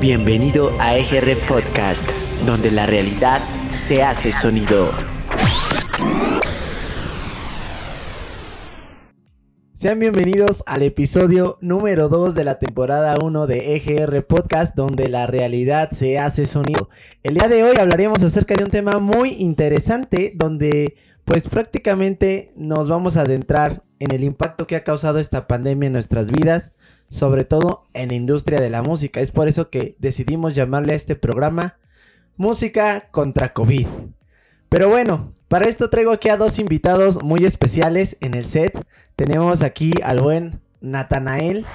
Bienvenido a EGR Podcast, donde la realidad se hace sonido. Sean bienvenidos al episodio número 2 de la temporada 1 de EGR Podcast, donde la realidad se hace sonido. El día de hoy hablaremos acerca de un tema muy interesante, donde pues prácticamente nos vamos a adentrar en el impacto que ha causado esta pandemia en nuestras vidas, sobre todo en la industria de la música. Es por eso que decidimos llamarle a este programa Música contra COVID. Pero bueno, para esto traigo aquí a dos invitados muy especiales en el set. Tenemos aquí al buen Natanael.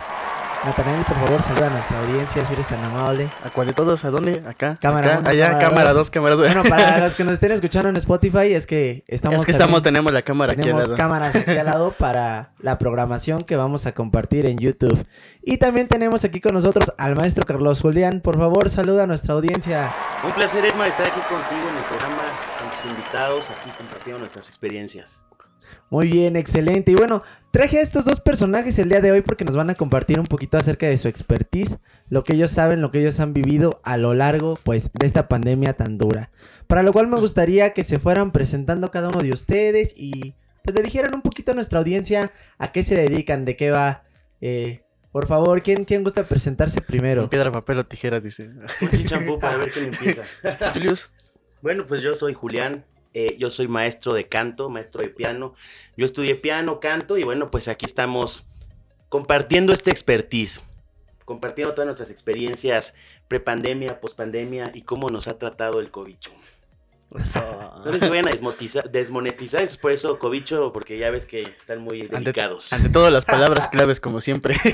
Natanael, por favor, saluda a nuestra audiencia si eres tan amable. ¿A cuál de todos? ¿A dónde? ¿Acá? Cámara acá, uno, allá, cámara cámara dos. dos, cámara dos. Bueno, para los que nos estén escuchando en Spotify, es que estamos. es que también- estamos, tenemos la cámara aquí al Tenemos lado. cámaras aquí al lado para la programación que vamos a compartir en YouTube. Y también tenemos aquí con nosotros al maestro Carlos Julián. Por favor, saluda a nuestra audiencia. Un placer, Edmar, estar aquí contigo en el programa, con tus invitados, aquí compartiendo nuestras experiencias. Muy bien, excelente. Y bueno, traje a estos dos personajes el día de hoy porque nos van a compartir un poquito acerca de su expertise, lo que ellos saben, lo que ellos han vivido a lo largo, pues, de esta pandemia tan dura. Para lo cual me gustaría que se fueran presentando cada uno de ustedes y pues le dijeran un poquito a nuestra audiencia a qué se dedican, de qué va. Eh, por favor, ¿quién, ¿quién gusta presentarse primero? Piedra, papel o tijera, dice. Un chinchampú para ver quién empieza. Julius. Bueno, pues yo soy Julián, eh, yo soy maestro de canto, maestro de piano. Yo estudié piano, canto y bueno, pues aquí estamos compartiendo este expertise, compartiendo todas nuestras experiencias prepandemia, pospandemia y cómo nos ha tratado el cobicho. No les vayan a desmonetizar, entonces por eso cobicho, porque ya ves que están muy Ante, delicados. ante todo, las palabras claves, como siempre.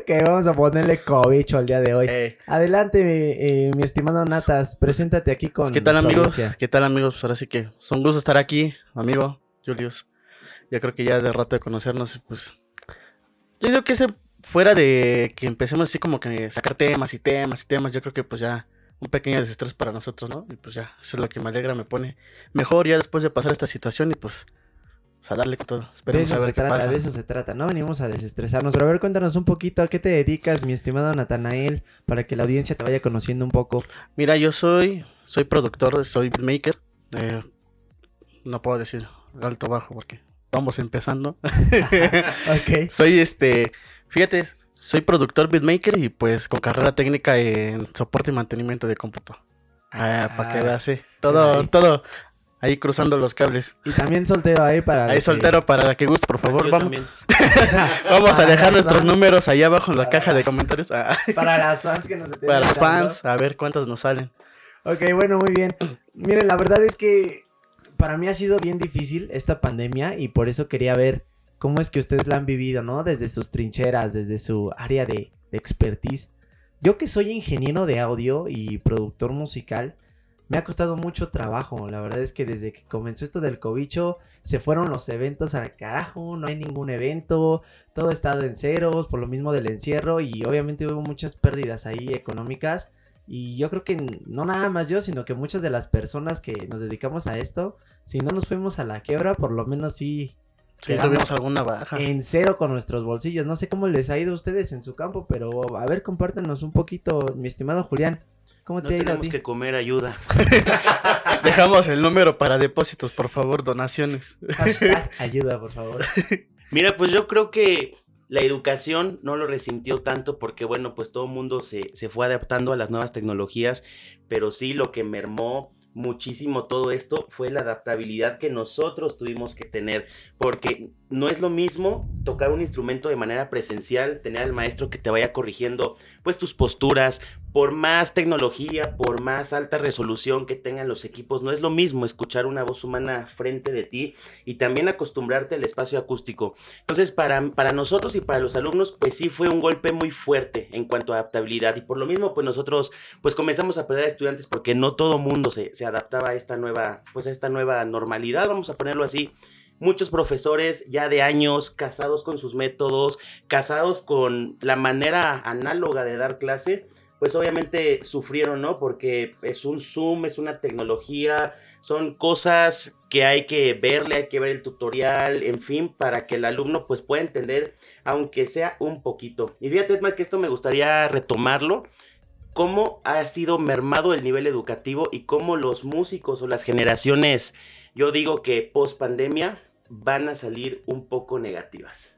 Ok, vamos a ponerle cobicho al día de hoy. Eh, Adelante, mi, eh, mi estimado Natas, preséntate aquí con ¿Qué tal, amigos? audiencia. ¿Qué tal, amigos? Pues ahora sí que es un gusto estar aquí, amigo Julius. Ya creo que ya de rato de conocernos, pues. Yo digo que ese, fuera de que empecemos así como que sacar temas y temas y temas, yo creo que pues ya un pequeño desestrés para nosotros, ¿no? Y pues ya, eso es lo que me alegra, me pone mejor ya después de pasar esta situación y pues, pues a darle con todo. De Esperemos eso a ver se qué trata, pasa. de eso se trata. No venimos a desestresarnos. Pero a ver, cuéntanos un poquito a qué te dedicas, mi estimado Natanael, para que la audiencia te vaya conociendo un poco. Mira, yo soy, soy productor, soy beatmaker. eh, no puedo decir alto o bajo porque vamos empezando. Ok. soy este, fíjate, soy productor beatmaker y pues con carrera técnica en soporte y mantenimiento de cómputo. Ah, para que Ah, veas, sí. Todo, ahí. todo ahí cruzando los cables. Y también soltero ahí para... Ahí que- soltero para que guste, por favor, vamos, vamos a dejar las nuestros números ahí abajo en la Para caja de las- comentarios. Ah, Para las fans que nos estén para los escuchando. fans, a ver cuántos nos salen. Ok, bueno, muy bien. Miren, la verdad es que para mí ha sido bien difícil esta pandemia y por eso quería ver cómo es que ustedes la han vivido, ¿no? Desde sus trincheras, desde su área de, de expertise. Yo que soy ingeniero de audio y productor musical, me ha costado mucho trabajo. La verdad es que desde que comenzó esto del cobicho, se fueron los eventos al carajo, no hay ningún evento, todo ha estado en ceros por lo mismo del encierro y obviamente hubo muchas pérdidas ahí económicas. Y yo creo que no nada más yo, sino que muchas de las personas que nos dedicamos a esto, si no nos fuimos a la quiebra, por lo menos sí Si Quedamos tuvimos alguna baja. en cero con nuestros bolsillos. No sé cómo les ha ido a ustedes en su campo, pero a ver, compártenos un poquito, mi estimado Julián. ¿Cómo No te ha ido a tenemos ti? que comer ayuda. Dejamos el número para depósitos, por favor, donaciones. Hashtag ayuda, por favor. Mira, pues yo creo que la educación no lo resintió tanto porque, bueno, pues todo el mundo se, se fue adaptando a las nuevas tecnologías, pero sí lo que mermó muchísimo todo esto fue la adaptabilidad que nosotros tuvimos que tener, porque no es lo mismo tocar un instrumento de manera presencial, tener al maestro que te vaya corrigiendo pues tus posturas, por más tecnología, por más alta resolución que tengan los equipos, no es lo mismo escuchar una voz humana frente de ti y también acostumbrarte al espacio acústico. Entonces, para, para nosotros y para los alumnos, pues sí fue un golpe muy fuerte en cuanto a adaptabilidad y por lo mismo, pues nosotros pues comenzamos a perder a estudiantes porque no todo mundo se, se adaptaba a esta nueva, pues a esta nueva normalidad, vamos a ponerlo así. Muchos profesores ya de años casados con sus métodos, casados con la manera análoga de dar clase, pues obviamente sufrieron, ¿no? Porque es un Zoom, es una tecnología, son cosas que hay que verle, hay que ver el tutorial, en fin, para que el alumno pues pueda entender, aunque sea un poquito. Y fíjate, Edmar, que esto me gustaría retomarlo. cómo ha sido mermado el nivel educativo y cómo los músicos o las generaciones, yo digo que post pandemia, van a salir un poco negativas.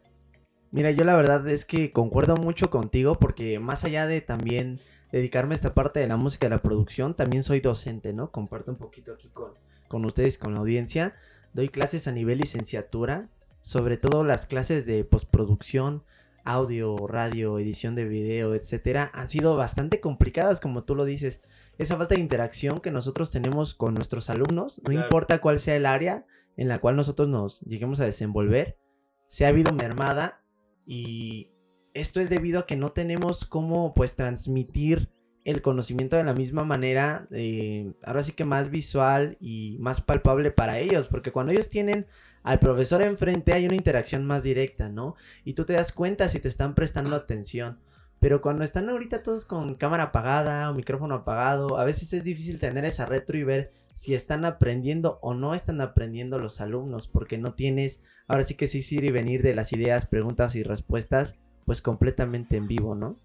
Mira, yo la verdad es que concuerdo mucho contigo porque más allá de también dedicarme a esta parte de la música y la producción, también soy docente, ¿no? Comparto un poquito aquí con, con ustedes, con la audiencia. Doy clases a nivel licenciatura, sobre todo las clases de postproducción, audio, radio, edición de video, etcétera, han sido bastante complicadas, como tú lo dices. Esa falta de interacción que nosotros tenemos con nuestros alumnos, no importa cuál sea el área en la cual nosotros nos lleguemos a desenvolver, se ha habido mermada y esto es debido a que no tenemos cómo pues transmitir el conocimiento de la misma manera, eh, ahora sí que más visual y más palpable para ellos, porque cuando ellos tienen al profesor enfrente hay una interacción más directa, ¿no? Y tú te das cuenta si te están prestando atención. Pero cuando están ahorita todos con cámara apagada o micrófono apagado, a veces es difícil tener esa retro y ver si están aprendiendo o no están aprendiendo los alumnos, porque no tienes, ahora sí que sí, ir y venir de las ideas, preguntas y respuestas, pues completamente en vivo, ¿no?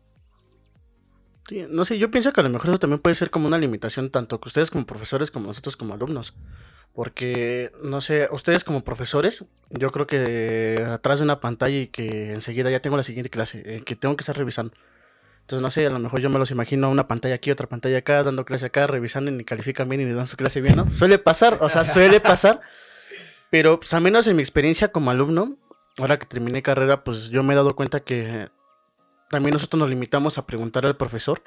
Sí, no sé, yo pienso que a lo mejor eso también puede ser como una limitación tanto que ustedes como profesores como nosotros como alumnos. Porque, no sé, ustedes como profesores, yo creo que atrás de una pantalla y que enseguida ya tengo la siguiente clase, eh, que tengo que estar revisando. Entonces, no sé, a lo mejor yo me los imagino una pantalla aquí, otra pantalla acá, dando clase acá, revisando y ni califican bien y ni dan su clase bien, ¿no? Suele pasar, o sea, suele pasar. Pero, pues, al menos en mi experiencia como alumno, ahora que terminé carrera, pues yo me he dado cuenta que también nosotros nos limitamos a preguntar al profesor.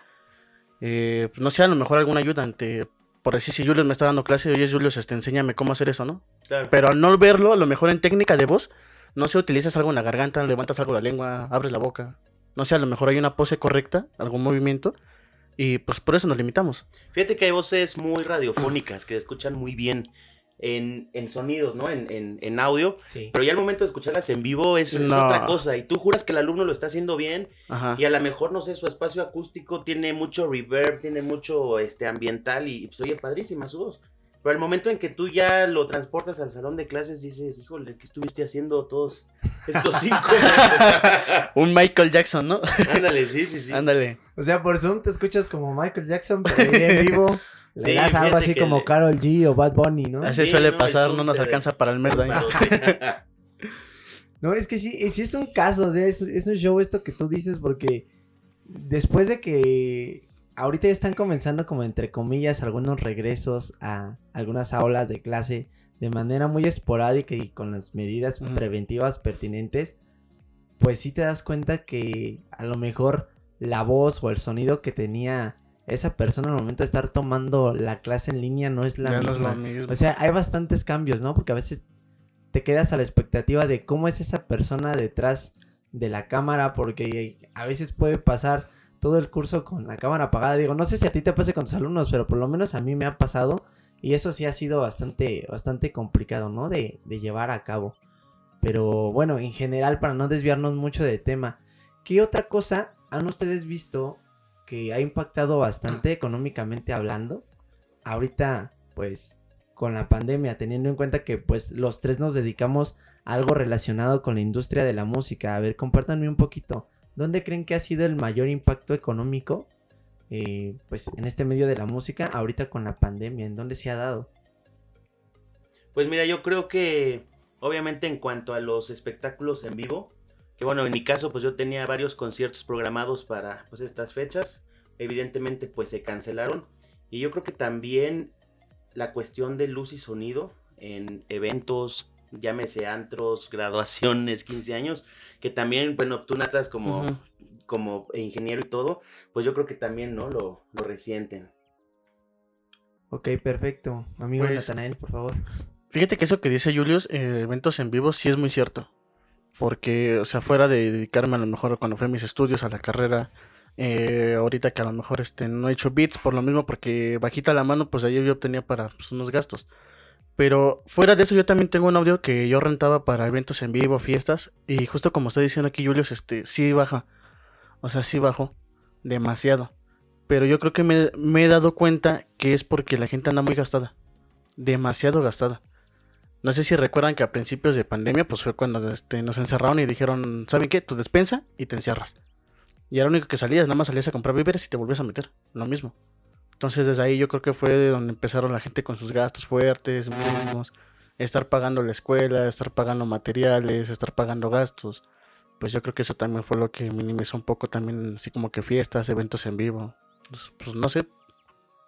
Eh, pues, no sé, a lo mejor alguna ayuda ante por decir, si Julius me está dando clase, oye, Julius, este, enséñame cómo hacer eso, ¿no? Claro. Pero al no verlo, a lo mejor en técnica de voz, no sé, utilizas algo en la garganta, levantas algo la lengua, abres la boca. No sé, a lo mejor hay una pose correcta, algún movimiento. Y pues por eso nos limitamos. Fíjate que hay voces muy radiofónicas que escuchan muy bien en, sonidos, ¿no? En, en, audio. Pero ya al momento de escucharlas en vivo es, otra cosa. Y tú juras que el alumno lo está haciendo bien. Y a lo mejor, no sé, su espacio acústico tiene mucho reverb, tiene mucho este ambiental y pues oye, padrísima su voz. Pero al momento en que tú ya lo transportas al salón de clases, dices, híjole, ¿qué estuviste haciendo todos estos cinco? Un Michael Jackson, ¿no? Ándale, sí, sí, sí. Ándale. O sea, por Zoom te escuchas como Michael Jackson, pero en vivo le das algo así como Carol G o Bad Bunny, ¿no? Así suele pasar, no, nos alcanza para el merda. no, es que sí, sí es un caso, o sea, es, un show esto que tú dices porque después de que ahorita ya están comenzando como entre comillas algunos regresos a algunas aulas de clase de manera muy esporádica y con las medidas preventivas pertinentes, pues sí te das cuenta que a lo mejor la voz o el sonido que tenía esa persona al momento de estar tomando la clase en línea no es la, misma. O sea, hay bastantes cambios, ¿no? Porque a veces te quedas a la expectativa de cómo es esa persona detrás de la cámara, porque a veces puede pasar todo el curso con la cámara apagada. Digo, no sé si a ti te pase con tus alumnos, pero por lo menos a mí me ha pasado y eso sí ha sido bastante, bastante complicado, ¿no? De, de llevar a cabo. Pero bueno, en general, para no desviarnos mucho de tema, ¿qué otra cosa han ustedes visto que ha impactado bastante económicamente hablando. Ahorita, pues, con la pandemia, teniendo en cuenta que, pues, los tres nos dedicamos a algo relacionado con la industria de la música. A ver, compártanme un poquito. ¿Dónde creen que ha sido el mayor impacto económico, eh, pues, en este medio de la música, ahorita con la pandemia? ¿En dónde se ha dado? Pues mira, yo creo que, obviamente, en cuanto a los espectáculos en vivo, que bueno, en mi caso, pues yo tenía varios conciertos programados para pues, estas fechas. Evidentemente, pues se cancelaron. Y yo creo que también la cuestión de luz y sonido en eventos, llámese antros, graduaciones, 15 años, que también, bueno, tú natas como, como ingeniero y todo, pues yo creo que también, ¿no? Lo, lo resienten. Ok, perfecto. Amigo pues, Natanael, por favor. Fíjate que eso que dice Julius, eh, eventos en vivo, sí es muy cierto. Porque, o sea, fuera de dedicarme a lo mejor cuando fue a mis estudios, a la carrera, eh, ahorita que a lo mejor este, no he hecho bits por lo mismo, porque bajita la mano, pues ahí yo obtenía para pues, unos gastos. Pero fuera de eso, yo también tengo un audio que yo rentaba para eventos en vivo, fiestas. Y justo como está diciendo aquí Julius, este, sí baja. O sea, sí bajó. Demasiado. Pero yo creo que me he dado cuenta que es porque la gente anda muy gastada. Demasiado gastada. No sé si recuerdan que a principios de pandemia, pues fue cuando este, nos encerraron y dijeron, ¿saben qué? Tu despensa y te encierras. Y era lo único que salías, nada más salías a comprar víveres y te volvías a meter, lo mismo. Entonces desde ahí yo creo que fue de donde empezaron la gente con sus gastos fuertes, mínimos, estar pagando la escuela, estar pagando materiales, estar pagando gastos. Pues yo creo que eso también fue lo que minimizó un poco también, así como que fiestas, eventos en vivo. Pues, pues no sé,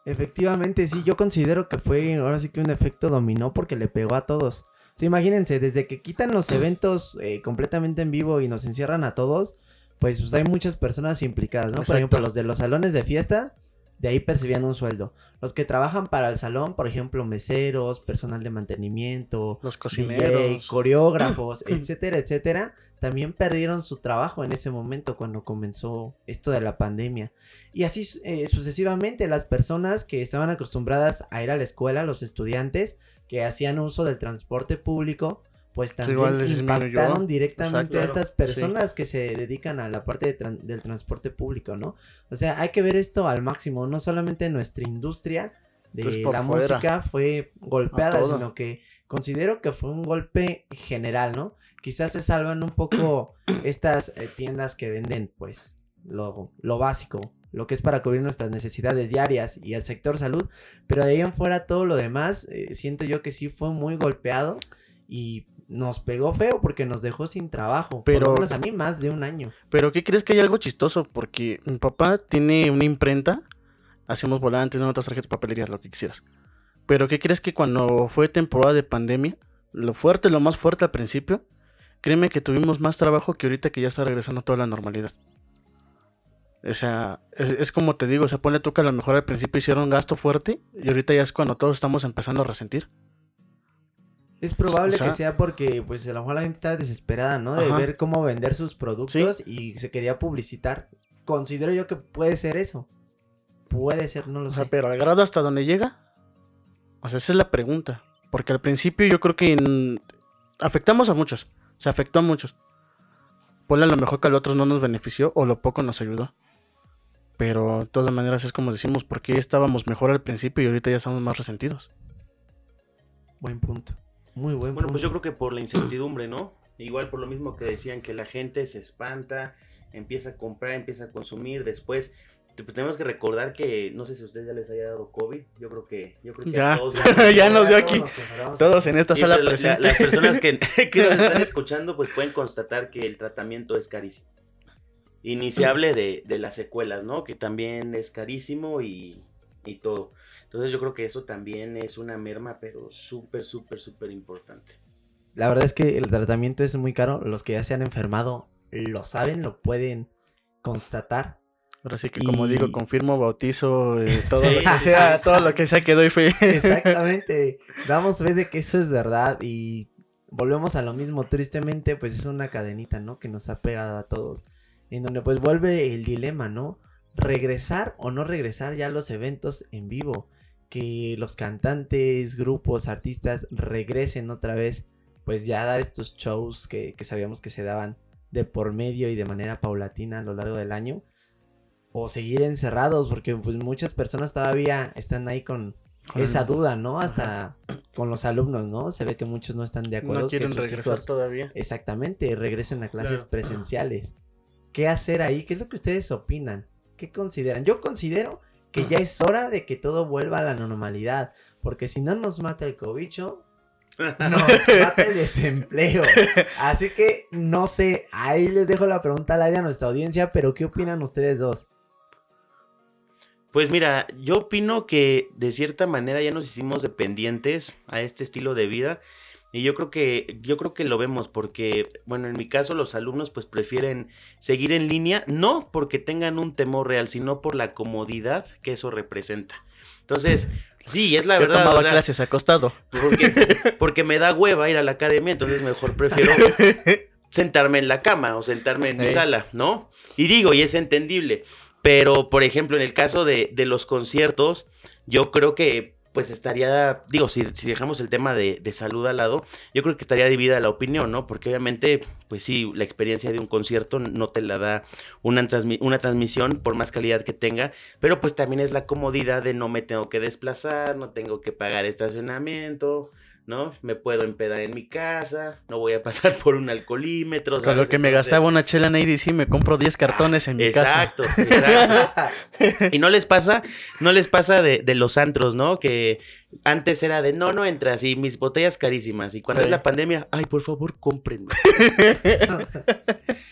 Efectivamente, sí, yo considero que fue ahora sí que un efecto dominó porque le pegó a todos. Imagínense, desde que quitan los eventos eh, completamente en vivo y nos encierran a todos, pues, pues, hay muchas personas implicadas, ¿no? Por ejemplo, los de los salones de fiesta, de ahí percibían un sueldo. Los que trabajan para el salón, por ejemplo, meseros, personal de mantenimiento, los DJ, cocineros. coreógrafos, etcétera, etcétera, también perdieron su trabajo en ese momento cuando comenzó esto de la pandemia. Y así eh, sucesivamente, las personas que estaban acostumbradas a ir a la escuela, los estudiantes que hacían uso del transporte público, pues también impactaron directamente a estas personas que se dedican a la parte de tran- del transporte público, ¿no? O sea, hay que ver esto al máximo, no solamente nuestra industria de Pues la fuera. música fue golpeada, sino que considero que fue un golpe general, ¿no? Quizás se salvan un poco estas eh, tiendas que venden, pues, lo, lo básico, lo que es para cubrir nuestras necesidades diarias y el sector salud, pero de ahí en fuera todo lo demás, eh, siento yo que sí fue muy golpeado y nos pegó feo porque nos dejó sin trabajo, por Pero- lo menos a mí más de un año. Pero ¿qué crees que hay algo chistoso? Porque mi papá tiene una imprenta, hacemos volantes, notas, tarjetas, papelerías, lo que quisieras. Pero ¿qué crees que cuando fue temporada de pandemia, lo fuerte, lo más fuerte al principio, créeme que tuvimos más trabajo que ahorita que ya está regresando toda la normalidad. O sea, es, es como te digo, o sea, ponle tú que a lo mejor al principio hicieron gasto fuerte y ahorita ya es cuando todos estamos empezando a resentir. Es probable O sea- que sea porque, pues, a lo mejor la gente está desesperada, ¿no? De Ajá. ver cómo vender sus productos y se quería publicitar. Considero yo que puede ser eso. Puede ser, no lo O sea, sé. pero al grado hasta donde llega. O sea, esa es la pregunta. Porque al principio yo creo que en- afectamos a muchos. Se afectó a muchos. Ponle a lo mejor que a los otros no nos benefició o lo poco nos ayudó. Pero de todas maneras es como decimos, porque estábamos mejor al principio y ahorita ya estamos más resentidos. Buen punto. Muy buen Bueno, punto. pues yo creo que por la incertidumbre, ¿no? Igual por lo mismo que decían que la gente se espanta, empieza a comprar, empieza a consumir, después pues tenemos que recordar que no sé si a ustedes ya les haya dado COVID, yo creo que yo creo que Ya. a todos ya nos dio aquí. Todos en esta Y, sala pues, la- las personas que, que nos están escuchando pues pueden constatar que el tratamiento es carísimo. Y ni se hable de, de las secuelas, ¿no? Que también es carísimo y, y todo. Entonces yo creo que eso también es una merma, pero súper, súper, súper importante. La verdad es que el tratamiento es muy caro. Los que ya se han enfermado lo saben, lo pueden constatar. Ahora sí que como y- digo, confirmo, bautizo, eh, todo Sí, lo que sí, sea, sí, todo lo que sea que doy fe. Exactamente. Damos fe de que eso es verdad y volvemos a lo mismo. Tristemente, pues es una cadenita, ¿no? Que nos ha pegado a todos. En donde pues vuelve el dilema, ¿no? Regresar o no regresar ya a los eventos en vivo. Que los cantantes, grupos, artistas regresen otra vez. Pues ya a dar estos shows que, que sabíamos que se daban de por medio y de manera paulatina a lo largo del año. O seguir encerrados, porque pues muchas personas todavía están ahí con, Con esa el- duda, ¿no? Hasta con los alumnos, ¿no? Se ve que muchos no están de acuerdo. No que quieren sus regresar hijos, todavía. exactamente, regresen a clases Claro. presenciales. ¿Qué hacer ahí? ¿Qué es lo que ustedes opinan? ¿Qué consideran? Yo considero que ya es hora de que todo vuelva a la normalidad, porque si no nos mata el cobicho, nos mata el desempleo. Así que no sé, ahí les dejo la pregunta al aire a nuestra audiencia, pero ¿qué opinan ustedes dos? Pues mira, yo opino que de cierta manera ya nos hicimos dependientes a este estilo de vida y yo creo que yo creo que lo vemos porque bueno, en mi caso los alumnos pues prefieren seguir en línea no porque tengan un temor real, sino por la comodidad que eso representa. Entonces, sí, es la Yo verdad, tomaba o sea, clases acostado. porque porque me da hueva ir a la academia, entonces mejor prefiero sentarme en la cama o sentarme en mi sala, ¿no? Y digo, y es entendible. Pero, por ejemplo, en el caso de, de los conciertos, yo creo que pues estaría, digo, si, si dejamos el tema de, de salud al lado, yo creo que estaría dividida la opinión, ¿no? Porque obviamente, pues sí, la experiencia de un concierto no te la da una, transmi- una transmisión por más calidad que tenga, pero pues también es la comodidad de no me tengo que desplazar, no tengo que pagar estacionamiento, ¿no? Me puedo empedar en mi casa, no voy a pasar por un alcoholímetro. Con lo que me gastaba una chela en ADC, me compro 10 cartones en mi casa. Exacto, exacto. y no les pasa, no les pasa de, de los antros, ¿no? Que antes era de no, no entras y mis botellas carísimas. Y cuando Sí. es la pandemia, ay, por favor, cómprenme.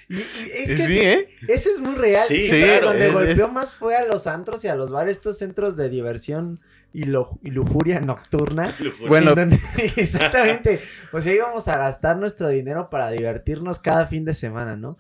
Y- y es que Sí, ¿eh? Eso es muy real. Sí, Sí, claro, Donde es- golpeó más fue a los antros y a los bares, estos centros de diversión y, lo, y lujuria nocturna. Bueno, donde- exactamente. O sea, íbamos a gastar nuestro dinero para divertirnos cada fin de semana, ¿no?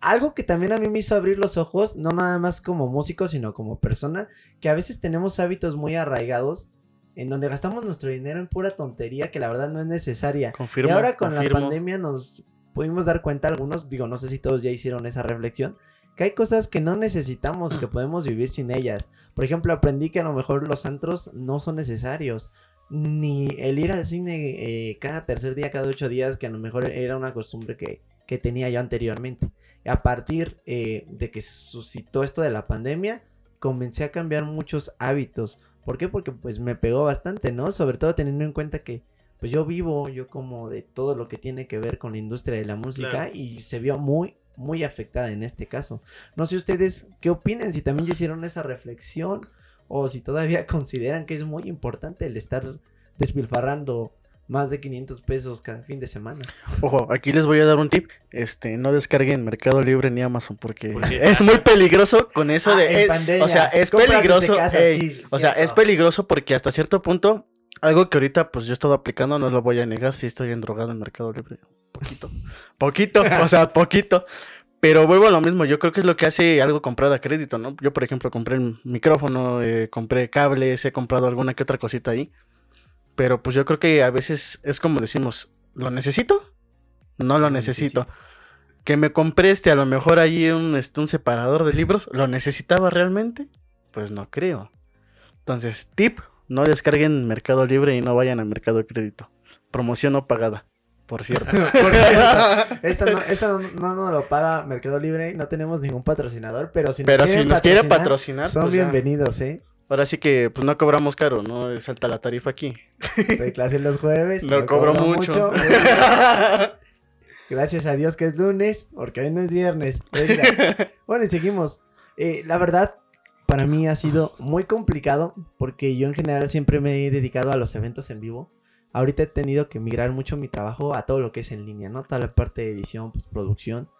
Algo que también a mí me hizo abrir los ojos, no nada más como músico, sino como persona, que a veces tenemos hábitos muy arraigados en donde gastamos nuestro dinero en pura tontería que la verdad no es necesaria. confirmo. y ahora con confirmo. la pandemia nos pudimos dar cuenta algunos, digo, no sé si todos ya hicieron esa reflexión, que hay cosas que no necesitamos y que podemos vivir sin ellas. Por ejemplo, aprendí que a lo mejor los antros no son necesarios. Ni el ir al cine eh, cada tercer día, cada ocho días, que a lo mejor era una costumbre que, que tenía yo anteriormente. A partir eh, de que suscitó esto de la pandemia, comencé a cambiar muchos hábitos. ¿Por qué? Porque pues me pegó bastante, ¿no? Sobre todo teniendo en cuenta que pues yo vivo, yo como de todo lo que tiene que ver con la industria de la música Claro. y se vio muy, muy afectada en este caso. No sé ustedes qué opinan, si también ya hicieron esa reflexión o si todavía consideran que es muy importante el estar despilfarrando más de 500 pesos cada fin de semana. Ojo, aquí les voy a dar un tip. Este, no descarguen Mercado Libre ni Amazon porque es muy peligroso con eso Ah, de. en eh, pandemia, o sea, es compras peligroso. casa, ey, sí, o sea, es peligroso porque hasta cierto punto, algo que ahorita pues yo he estado aplicando, no lo voy a negar, si estoy endrogado en Mercado Libre. Poquito. poquito, o sea, poquito. Pero vuelvo a lo mismo, yo creo que es lo que hace algo comprar a crédito, ¿no? Yo, por ejemplo, compré el micrófono, eh, compré cables, he comprado alguna que otra cosita ahí. Pero pues yo creo que a veces es como decimos, ¿lo necesito? No lo Lo necesito. Que me compré este, a lo mejor ahí un, este, un separador de libros, ¿lo necesitaba realmente? Pues no creo. Entonces, tip, no descarguen Mercado Libre y no vayan a Mercado de Crédito. Promoción no pagada, por cierto. Por cierto, esta no, esta no, no nos lo paga Mercado Libre, no tenemos ningún patrocinador, pero si nos Pero si quieren patrocinar, patrocinar, son pues bienvenidos, ¿eh? Ahora sí que pues no cobramos caro, ¿no? Es alta la tarifa aquí. Doy clase los jueves. No cobro mucho. Gracias a Dios que es lunes, porque hoy no es viernes. Venga. Bueno, y seguimos. Eh, la verdad, para mí ha sido muy complicado, porque yo en general siempre me he dedicado a los eventos en vivo. Ahorita he tenido que migrar mucho mi trabajo a todo lo que es en línea, ¿no? Toda la parte de edición, postproducción.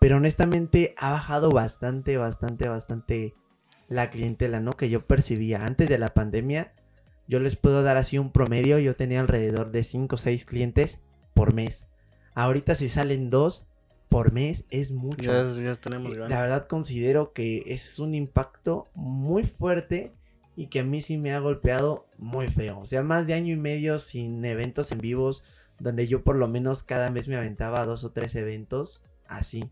Pero honestamente ha bajado bastante, bastante, bastante la clientela, ¿no? Que yo percibía antes de la pandemia. Yo les puedo dar así un promedio. Yo tenía alrededor de 5 o 6 clientes por mes. Ahorita si salen dos por mes es mucho. ya, ya tenemos Eh. La verdad considero que es un impacto muy fuerte y que a mí sí me ha golpeado muy feo. O sea, más de año y medio sin eventos en vivos, donde yo por lo menos cada mes me aventaba dos o tres eventos así.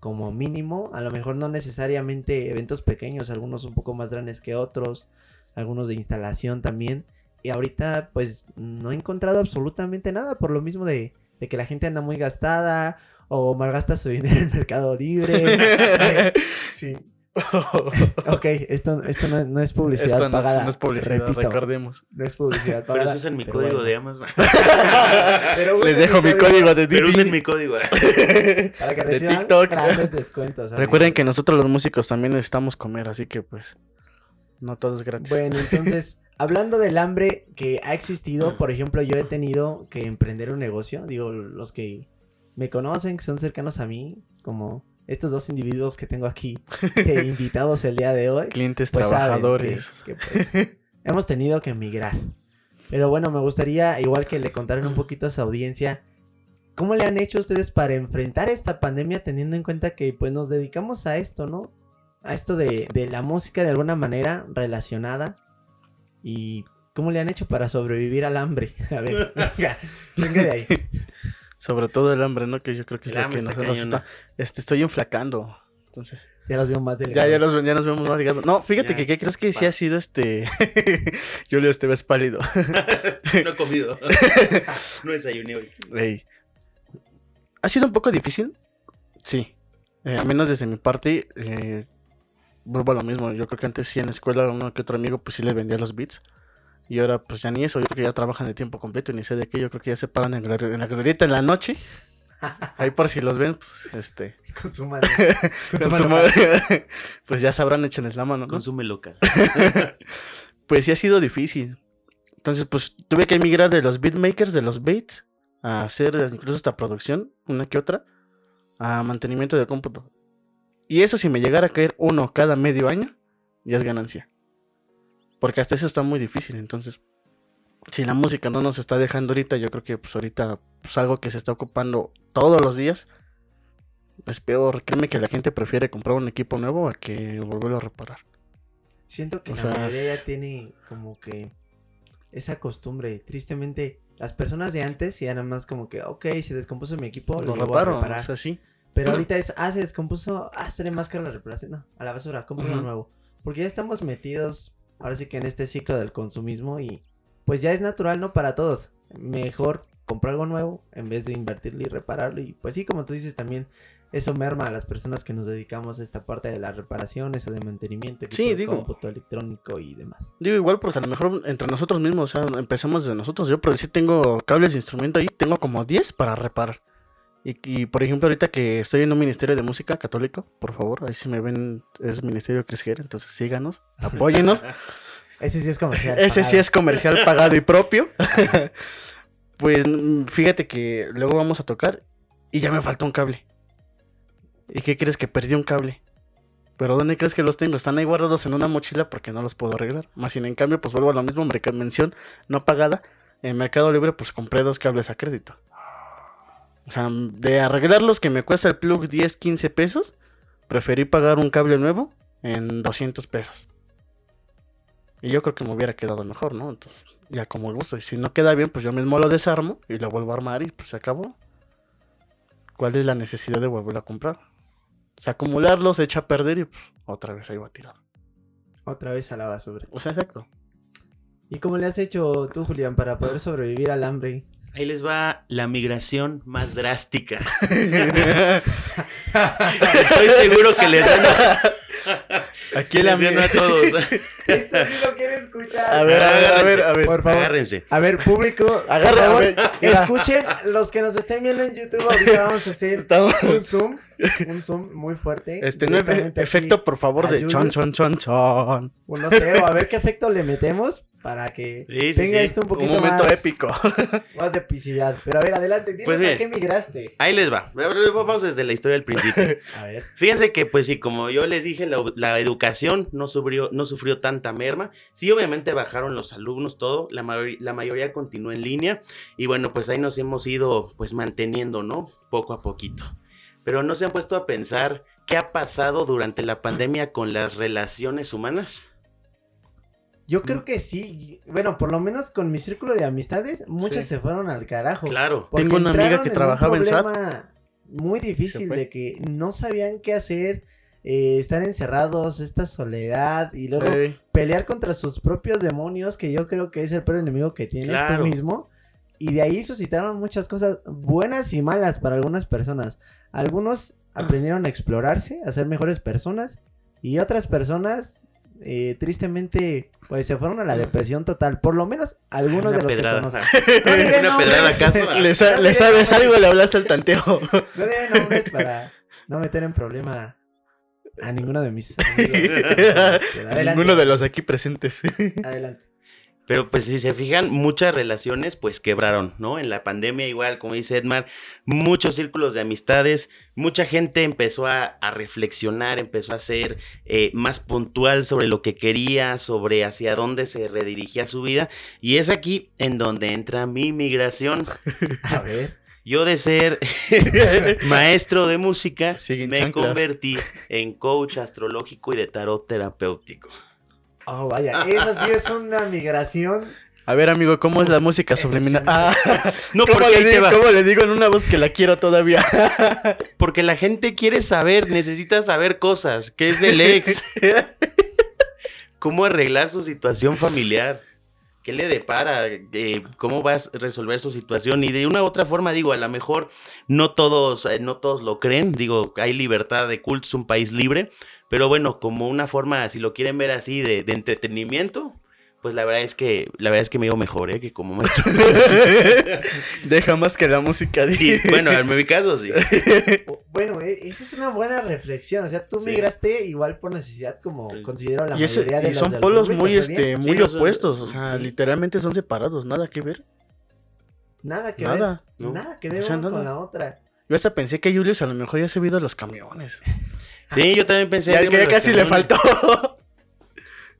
Como mínimo, a lo mejor no necesariamente eventos pequeños, algunos un poco más grandes que otros, algunos de instalación también. Y ahorita pues no he encontrado absolutamente nada por lo mismo de, de que la gente anda muy gastada o malgasta su dinero en Mercado Libre. sí. Ok, esto, esto no, no es publicidad Esto no es, pagada. no es publicidad, repito, recordemos. no es publicidad Pero pagada. si usan mi pero código bueno. de Amazon. Pero Les usen dejo mi código de Pero Didi. usen mi código. Para que de reciban TikTok. grandes descuentos. Recuerden que nosotros los músicos también necesitamos comer, así que pues no todo es gratis. Bueno, entonces, hablando del hambre que ha existido, por ejemplo, yo he tenido que emprender un negocio. Digo, los que me conocen, que son cercanos a mí, como estos dos individuos que tengo aquí invitados el día de hoy. Clientes pues trabajadores. que- que, pues, hemos tenido que emigrar. Pero bueno, me gustaría, igual que le contaran un poquito a su audiencia, ¿cómo le han hecho ustedes para enfrentar esta pandemia teniendo en cuenta que pues nos dedicamos a esto, ¿no? A esto de, de la música de alguna manera relacionada. ¿Y cómo le han hecho para sobrevivir al hambre? A ver, venga, venga de ahí. Sobre todo el hambre, ¿no? Que yo creo que es El lo que cañón, está. Este, estoy enflacando. Entonces. Ya los veo más Ya, delgados. ya nos, ya nos vemos más ligados. No, fíjate Ya, que ¿qué crees que sí ha sido este. Julio, te ves pálido. No he comido. No desayuné hoy. Ey. ¿Ha sido un poco difícil? Sí. Eh, al menos desde mi parte, eh, vuelvo a lo mismo. Yo creo que antes sí en la escuela uno que otro amigo pues sí le vendía los beats. Y ahora pues ya ni eso, yo creo que ya trabajan de tiempo completo y ni sé de qué, yo creo que ya se paran en la, en la glorieta en la noche. Ahí por si los ven, pues este... Consuman. consuma- pues ya sabrán, échenles la mano, ¿no? Consume local. Pues sí ha sido difícil. Entonces pues tuve que emigrar de los beatmakers, de los beats, a hacer incluso esta producción, una que otra, a mantenimiento de cómputo. Y eso si me llegara a caer uno cada medio año, ya es ganancia. Porque hasta eso está muy difícil, entonces... Si la música no nos está dejando ahorita, yo creo que pues ahorita pues, algo que se está ocupando todos los días es peor. Créeme que la gente prefiere comprar un equipo nuevo a que volverlo a reparar. Siento que O la sea, mayoría ya tiene como que esa costumbre. Tristemente, las personas de antes ya nada más como que, ok, se descompuso mi equipo, Lo lo, reparo, reparo, a reparar. o sea, sí. Pero ahorita es, ah, se descompuso, ah, sale más caro la reparación. No, a la basura, compra uno nuevo. Porque ya estamos metidos, ahora sí que en este ciclo del consumismo y pues ya es natural, ¿no? Para todos. Mejor comprar algo nuevo en vez de invertirlo y repararlo. Y pues sí, como tú dices también, eso merma a las personas que nos dedicamos a esta parte de las reparaciones o de mantenimiento. Sí, de digo. cómputo electrónico y demás. Digo igual porque a lo mejor entre nosotros mismos, o sea, empezamos de nosotros. Yo por decir tengo cables de instrumento ahí, tengo como 10 para reparar. Y, y, por ejemplo ahorita que estoy en un ministerio de música católico, por favor, ahí si me ven es Ministerio Crescer, entonces síganos, apóyenos. Ese sí es comercial. Ese sí es comercial pagado y propio. pues fíjate que luego vamos a tocar y ya me falta un cable. ¿Y qué crees que perdí un cable? Pero ¿dónde crees que los tengo? Están ahí guardados en una mochila porque no los puedo arreglar. Más sin en cambio, pues vuelvo a lo mismo, mención no pagada. En Mercado Libre, pues compré dos cables a crédito. O sea, de arreglarlos que me cuesta el plug 10, 15 pesos, preferí pagar un cable nuevo en 200 pesos. Y yo creo que me hubiera quedado mejor, ¿no? Entonces, ya como gusto. Y si no queda bien, pues yo mismo lo desarmo y lo vuelvo a armar y pues se acabó. ¿Cuál es la necesidad de volver a comprar? O sea, acumularlo se echa a perder y pues, otra vez ahí va tirado. Otra vez a la basura. O sea, exacto. ¿Y cómo le has hecho tú, Julián, para poder sobrevivir al hambre? Ahí les va la migración más drástica. Estoy seguro que les gana, Aquí les la gana a todos. Esto sí lo quiero escuchar. A ver, a ver, a ver, a ver. Por favor. Agárrense. A ver, público, Agarra- por favor, a ver, mira. escuchen los que nos estén viendo en YouTube. Ahorita vamos a hacer Estamos- un zoom, un zoom muy fuerte. Este, no efecto, por favor, de chon, chon, chon, chon. O no sé, o a ver qué efecto le metemos para que Sí, sí, tenga sí. esto un Un poquito momento más, épico. más de epicidad. Pero a ver, adelante, dinos Pues a qué migraste. Ahí les va. Vamos desde la historia del principio. A ver. Fíjense que, pues sí, como yo les dije, la, la educación no sufrió, no sufrió tanta merma. Sí, obviamente bajaron los alumnos, todo. La, mayor- la mayoría continuó en línea. Y bueno, pues ahí nos hemos ido, pues manteniendo, ¿no? Poco a poquito. Pero no se han puesto a pensar qué ha pasado durante la pandemia con las relaciones humanas. Yo creo que sí. Bueno, por lo menos con mi círculo de amistades, muchas Sí. se fueron al carajo. Claro. Tengo una amiga que en un trabajaba en SAT. Muy difícil de que no sabían qué hacer, eh, estar encerrados, esta soledad y luego pelear contra sus propios demonios, que yo creo que es el peor enemigo que tienes Claro. tú mismo. Y de ahí suscitaron muchas cosas buenas y malas para algunas personas. Algunos aprendieron a explorarse, a ser mejores personas. Y otras personas, eh, tristemente, pues se fueron a la depresión total. Por lo menos algunos Una de los pedrada. que conozco. No diré Una pedrada nombres. acaso. ¿Le, sa- le sabes algo? Le hablaste al tanteo. No diré nombres para no meter en problema a ninguno de mis amigos. Ninguno de los aquí presentes. Adelante. Pero pues si se fijan, muchas relaciones pues quebraron, ¿no? En la pandemia igual, como dice Edmar, muchos círculos de amistades, mucha gente empezó a, a reflexionar, empezó a ser eh, más puntual sobre lo que quería, sobre hacia dónde se redirigía su vida. Y es aquí en donde entra mi migración. A ver. Yo de ser maestro de música, me chanclas. convertí en coach astrológico y de tarot terapéutico. Oh, vaya, eso sí es una migración. A ver, amigo, ¿cómo es la música subliminal? Ah, No, ¿cómo, porque le digo, cómo le digo en una voz que la quiero todavía? Porque la gente quiere saber, necesita saber cosas. ¿Qué es del ex? ¿Cómo arreglar su situación familiar? ¿Qué le depara? Eh, ¿Cómo vas a resolver su situación? Y de una u otra forma, digo, a lo mejor no todos, eh, no todos lo creen. Digo, hay libertad de culto, es un país libre. Pero bueno, como una forma, si lo quieren ver así, de, de entretenimiento, pues la verdad es que la verdad es que me digo mejor, ¿eh? Que como maestro. Deja más que la música. sí, dice. bueno, en mi caso sí. Bueno, e- esa es una buena reflexión. O sea, tú Sí. migraste igual por necesidad, como Sí. considero la Y, eso- mayoría de y los son polos muy, este, muy Sí, son- opuestos. O sea, sí. literalmente son separados, nada que ver. Nada que Nada, ver. ¿no? Nada que ver O sea, uno nada. con la otra. Yo hasta pensé que Julius a lo mejor ya se había ido a los camiones. Sí, yo también pensé. Ya, que ya casi le faltó.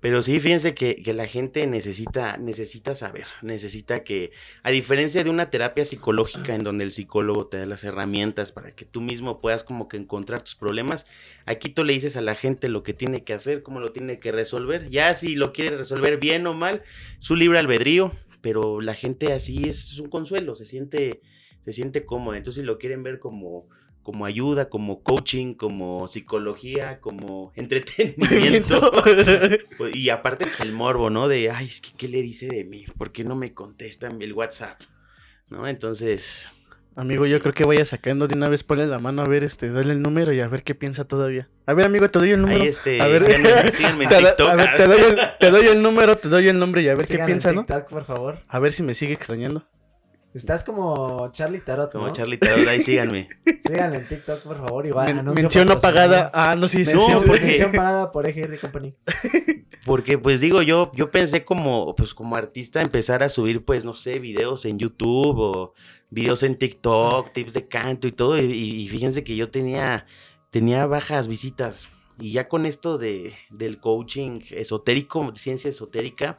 Pero sí, fíjense que, que la gente necesita, necesita saber, necesita que, a diferencia de una terapia psicológica en donde el psicólogo te da las herramientas para que tú mismo puedas como que encontrar tus problemas, aquí tú le dices a la gente lo que tiene que hacer, cómo lo tiene que resolver. Ya si lo quiere resolver bien o mal, su libre albedrío, pero la gente así es, un consuelo, se siente, se siente cómoda. Entonces si lo quieren ver como como ayuda, como coaching, como psicología, como entretenimiento. Pues, Y aparte pues, el morbo, ¿no? De, ay, es que, ¿qué le dice de mí? ¿Por qué no me contestan el WhatsApp? ¿No? Entonces, Amigo, yo creo que vaya sacando de una vez, ponle la mano a ver, este, dale el número y a ver qué piensa todavía. A ver, amigo, te doy el número. ahí este, a ver, síganme, síganme en TikTok. a ver, te doy, el, te doy el número, te doy el nombre y a ver qué Síganlo en piensa, ¿no? TikTok, por favor. A ver si me sigue extrañando. Estás como Charlie Tarot, Como ¿no? Charlie Tarot, ahí síganme. Síganlo en TikTok, por favor. Igual, Men- mención pagada. Ah, no, sí, sí. Mención, No, porque- mención pagada por EGR Company. Porque, pues digo, yo, yo pensé como, pues como artista empezar a subir, pues, no sé, videos en YouTube o videos en TikTok, tips de canto y todo. Y, y fíjense que yo tenía, tenía bajas visitas. Y ya con esto de, del coaching esotérico, ciencia esotérica,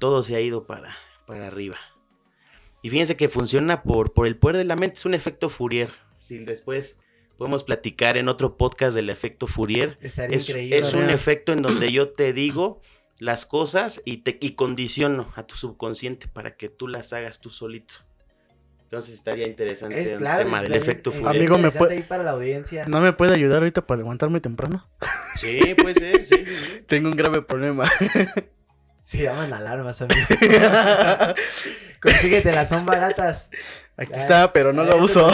todo se ha ido para, para arriba. Y fíjense que funciona por, por el poder de la mente, es un efecto Fourier. Si después podemos platicar en otro podcast del efecto Fourier. Estaría Es, increíble. es un efecto en donde yo te digo las cosas y te y condiciono a tu subconsciente para que tú las hagas tú solito. Entonces estaría interesante Es el claro, tema del efecto Fourier. Amigo, ¿me puede- ahí para la audiencia. ¿No me puede ayudar ahorita para levantarme temprano? Sí, puede ser, sí, sí, sí. Tengo un grave problema. Se llaman alarmas, amigo. Consíguetelas, son baratas. Aquí Ya, está, pero no lo uso.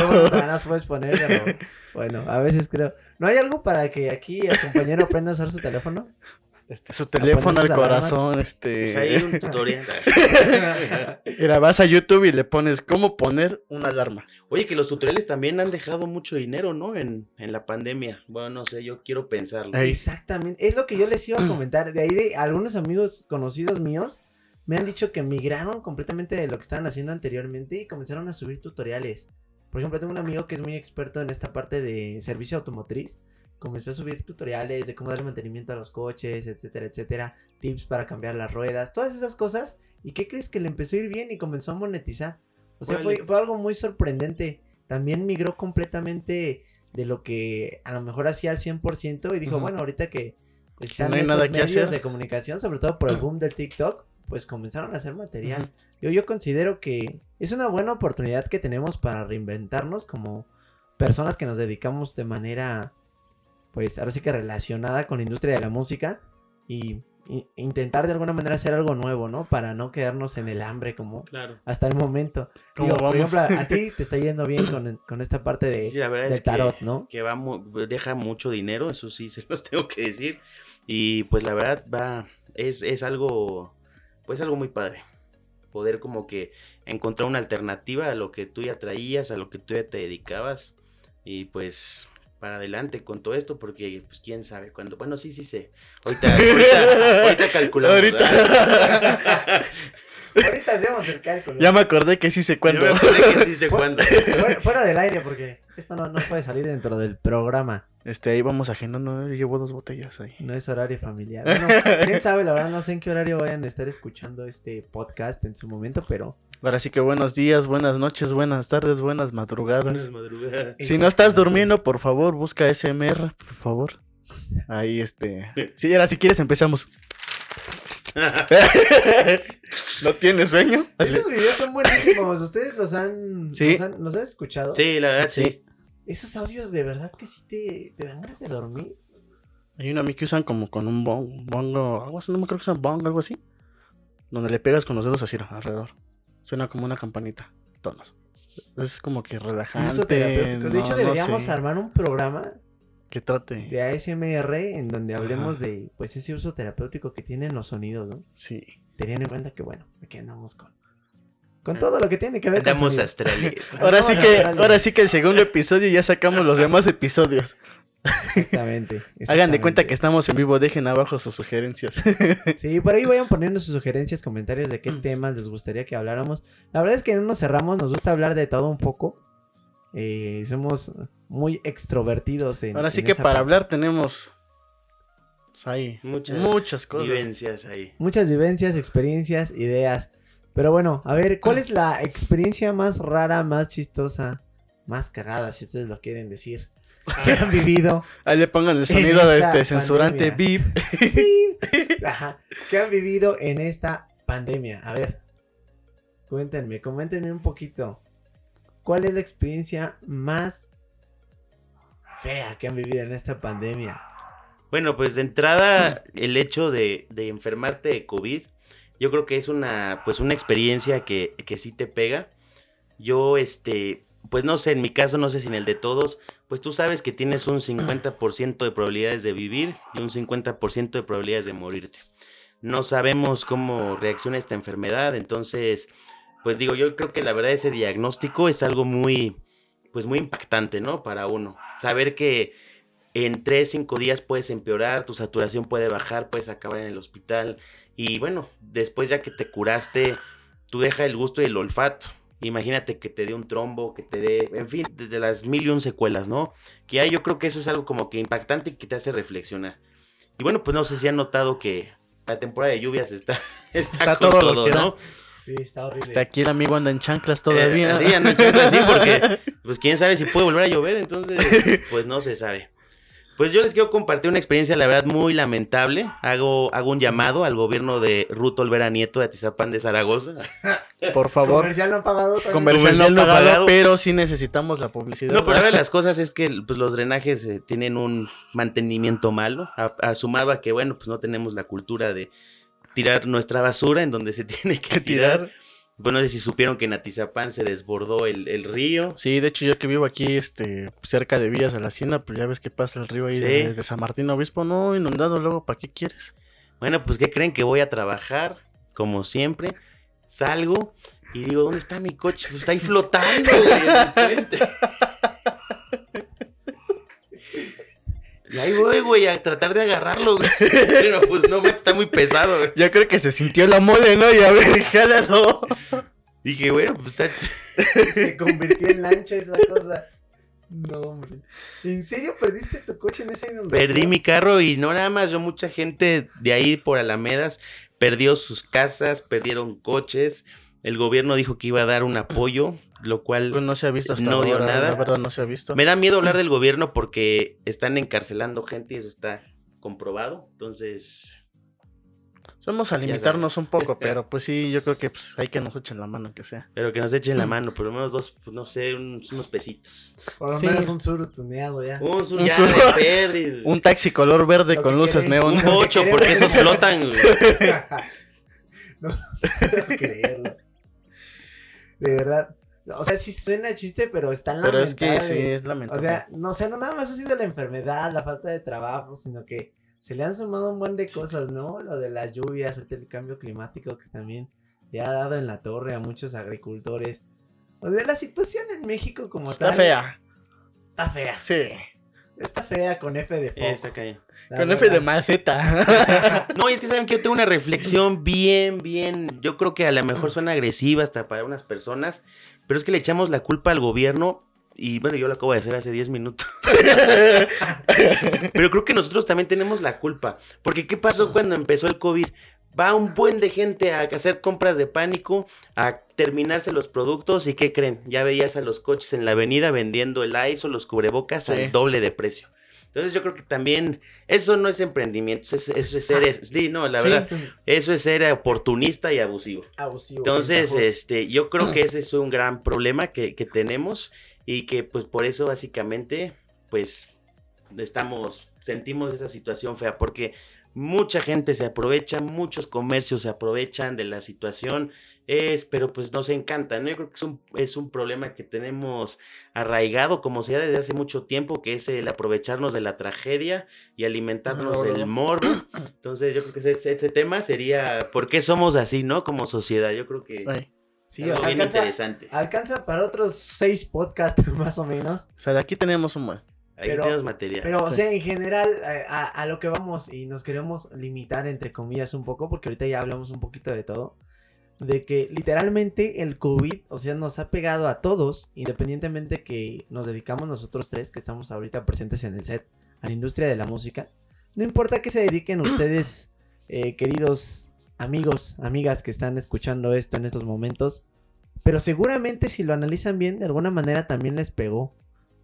puedes poner, pero bueno, a veces creo. ¿No hay algo para que aquí el compañero aprenda a usar su teléfono? Este, su teléfono al sus alarmas. corazón, este. Pues hay un tutorial. Mira, vas a YouTube y le pones cómo poner una alarma. Oye, que los tutoriales también han dejado mucho dinero, ¿no? En, en la pandemia. Bueno, no sé, yo quiero pensarlo. Exactamente, es lo que yo les iba a comentar. De ahí de algunos amigos conocidos míos me han dicho que migraron completamente de lo que estaban haciendo anteriormente y comenzaron a subir tutoriales. Por ejemplo, tengo un amigo que es muy experto en esta parte de servicio automotriz. Comenzó a subir tutoriales de cómo darle mantenimiento a los coches, etcétera, etcétera. Tips para cambiar las ruedas, todas esas cosas. ¿Y qué crees que le empezó a ir bien y comenzó a monetizar? O sea, fue, fue algo muy sorprendente. También migró completamente de lo que a lo mejor hacía al 100% y dijo, Ujú. bueno, ahorita que están no estos nada que medios hacer. de comunicación, sobre todo por el boom del TikTok, pues comenzaron a hacer material. Yo, yo considero que es una buena oportunidad que tenemos para reinventarnos como personas que nos dedicamos de manera, pues ahora sí que relacionada con la industria de la música y, y intentar de alguna manera hacer algo nuevo, ¿no? Para no quedarnos en el hambre como Claro. hasta el momento. ¿Cómo Digo, por ejemplo, a, ti te está yendo bien con, con esta parte de, Sí, la verdad del es que, tarot, ¿no? que va mu- deja mucho dinero, eso sí se los tengo que decir. Y pues la verdad va, es, es algo, pues algo muy padre. Poder como que encontrar una alternativa a lo que tú ya traías, a lo que tú ya te dedicabas. Y pues para adelante con todo esto, porque pues quién sabe cuándo. Bueno, sí, sí sé. Ahorita, ahorita, ahorita calculamos. Ahorita. hacemos el cálculo. Ya me acordé que sí sé Yo cuándo. me acordé que sí sé cuándo. Fuera, fuera del aire, porque esto no, no puede salir dentro del programa. Este, ahí vamos agendando. Yo llevo dos botellas ahí. No es horario familiar. Bueno, quién sabe, la verdad, no sé en qué horario vayan a estar escuchando este podcast en su momento, pero. Ahora sí que buenos días, buenas noches, buenas tardes, buenas madrugadas. Buenas madrugadas. Si no estás durmiendo, por favor, busca SMR, por favor. Ahí, este. Sí, ahora si quieres empezamos. ¿No tienes sueño? Esos videos son buenísimos. ¿Ustedes los han, Sí. los han, los han escuchado? Sí, la verdad, sí. Esos audios de verdad que sí te, te dan ganas de dormir. Hay una a mí que usan como con un bong, bongo, algo así, no me creo que sea bong, algo así. Donde le pegas con los dedos así alrededor. Suena como una campanita. Tonos. Es como que relajante. Uso terapéutico. De no- hecho, no deberíamos sé, armar un programa Que trate. de ASMR en donde hablemos Ajá. de pues ese uso terapéutico que tienen los sonidos, ¿no? Sí. Teniendo en cuenta que, bueno, aquí andamos con, con todo lo que tiene que ver con Andamos sonido. astrales. Ahora sí que, astrales. ahora sí que el segundo episodio ya sacamos los demás episodios. Exactamente. Hagan de cuenta que estamos en vivo, dejen abajo sus sugerencias. Sí, por ahí vayan poniendo sus sugerencias, comentarios de qué temas les gustaría que habláramos. La verdad es que no nos cerramos, nos gusta hablar de todo un poco. Eh, somos muy extrovertidos en Ahora sí en que para parte. hablar tenemos pues, ahí Muchas, muchas cosas. vivencias ahí. Muchas vivencias, experiencias, ideas. Pero bueno, a ver, ¿cuál es la experiencia más rara, más chistosa, más cagada, si ustedes lo quieren decir? Que han vivido. Ahí le pongan el sonido de este censurante beep. Ajá. ¿Qué han vivido en esta pandemia? A ver, cuéntenme, coméntenme un poquito. ¿Cuál es la experiencia más fea que han vivido en esta pandemia? Bueno, pues de entrada, el hecho de, enfermarte de COVID, yo creo que es una, pues una experiencia que, que sí te pega. Yo, este, pues no sé, en mi caso, no sé si en el de todos, pues tú sabes que tienes un 50% de probabilidades de vivir y un 50% de probabilidades de morirte. No sabemos cómo reacciona esta enfermedad, entonces, pues digo, yo creo que la verdad ese diagnóstico es algo muy, pues muy impactante, ¿no? Para uno. Saber que en 3, 5 días puedes empeorar, tu saturación puede bajar, puedes acabar en el hospital. Y bueno, después ya que te curaste, tú deja el gusto y el olfato. Imagínate que te dé un trombo, que te dé, en fin, de, de las mil y un secuelas, ¿no? Que ya yo creo que eso es algo como que impactante y que te hace reflexionar. Y bueno, pues no sé si han notado que la temporada de lluvias está, está, Está con todo lo todo, que da. ¿no? Sí, está horrible. Hasta aquí el amigo anda en chanclas todavía. Eh, sí, anda en chanclas, sí, porque pues quién sabe si puede volver a llover, entonces pues no se sabe. Pues yo les quiero compartir una experiencia, la verdad, muy lamentable. Hago, hago un llamado al gobierno de Ruto Olvera Nieto de Atizapán de Zaragoza. Por favor, Comercial no pagado también. comercial no Comercial no pagado, pagado. pero sí necesitamos la publicidad. No, pero una de las cosas es que pues, los drenajes eh, tienen un mantenimiento malo, a- asumado a que, bueno, pues no tenemos la cultura de tirar nuestra basura en donde se tiene que que tirar. Bueno, no sé si supieron que en Atizapán se desbordó el, el río. Sí, de hecho yo que vivo aquí este cerca de Villas de la Hacienda, pues ya ves que pasa el río ahí Sí. de, de San Martín Obispo, no inundado luego, ¿para qué quieres? Bueno, pues ¿qué creen que voy a trabajar? Como siempre, salgo y digo, ¿dónde está mi coche? Pues está ahí flotando, güey, en el puente. Y ahí voy, güey, a tratar de agarrarlo, güey. Pero pues no, está muy pesado, güey. Yo creo que se sintió la mole, ¿no? Y a ver, jálalo. Dije, bueno, pues está... Se convirtió en lancha esa cosa. No, hombre. ¿En serio perdiste tu coche en esa inundación? Perdí mi carro y no nada más, yo mucha gente de ahí por Alamedas perdió sus casas, perdieron coches. El gobierno dijo que iba a dar un apoyo, lo cual Pues no se ha visto hasta No dio ahora, nada. La verdad no se ha visto. Me da miedo hablar del gobierno porque están encarcelando gente y eso está comprobado. Entonces, Vamos a limitarnos un poco, pero pues sí, yo creo que pues, hay que nos echen la mano, que sea. pero que nos echen la mano, por lo menos dos, pues, no sé, unos, unos pesitos. Por lo Sí. menos un suru tuneado ya. Un, sur- Un ya, sur- de perdi- Un taxi color verde Lo con luces quieren- neón. un ocho, porque esos flotan. güey. no, no puedo creerlo. De verdad. O sea, sí suena chiste, pero está Pero es que sí, lamentable. es lamentable. O sea, no, o sea, no nada más ha sido la enfermedad, la falta de trabajo, sino que se le han sumado un buen de cosas, ¿no? Lo de las lluvias, el cambio climático que también le ha dado en la torre a muchos agricultores. O sea, la situación en México como Está tal. fea. Está fea. Sí. Está fea con F de está Con F de maceta. No, y es que saben que yo tengo una reflexión bien, bien. Yo creo que a lo mejor suena agresiva hasta para unas personas, pero es que le echamos la culpa al gobierno. Y bueno, yo lo acabo de hacer hace 10 minutos. Pero creo que nosotros también tenemos la culpa. Porque ¿qué pasó cuando empezó el COVID? Va un buen de gente a hacer compras de pánico, a terminarse los productos y ¿qué creen? Ya veías a los coches en la avenida vendiendo el ISO, los cubrebocas Sí. al doble de precio. Entonces yo creo que también eso no es emprendimiento, eso es, eso es ser, sí, no, la Sí, verdad, eso es ser oportunista y abusivo. Abusivo. Entonces, ventajoso. este, yo creo que ese es un gran problema que, que tenemos y que pues por eso básicamente, pues estamos, sentimos esa situación fea porque mucha gente se aprovecha, muchos comercios se aprovechan de la situación, es, pero pues nos encanta, ¿no? Yo creo que es un, es un problema que tenemos arraigado como sociedad desde hace mucho tiempo, que es el aprovecharnos de la tragedia y alimentarnos del morbo. Entonces yo creo que ese, ese tema sería, ¿por qué somos así, no? Como sociedad, yo creo que... Ay. Sí, algo o sea, bien alcanza, interesante. alcanza para otros seis podcasts más o menos. O sea, de aquí tenemos un buen. Ahí pero- tenemos material. Pero, o sea, en general, eh, a, a lo que vamos y nos queremos limitar, entre comillas, un poco, porque ahorita ya hablamos un poquito de todo, de que literalmente el COVID, o sea, nos ha pegado a todos, independientemente que nos dedicamos nosotros tres, que estamos ahorita presentes en el set, a la industria de la música. No importa que se dediquen ustedes, eh, queridos amigos, amigas que están escuchando esto en estos momentos, pero seguramente si lo analizan bien, de alguna manera también les pegó.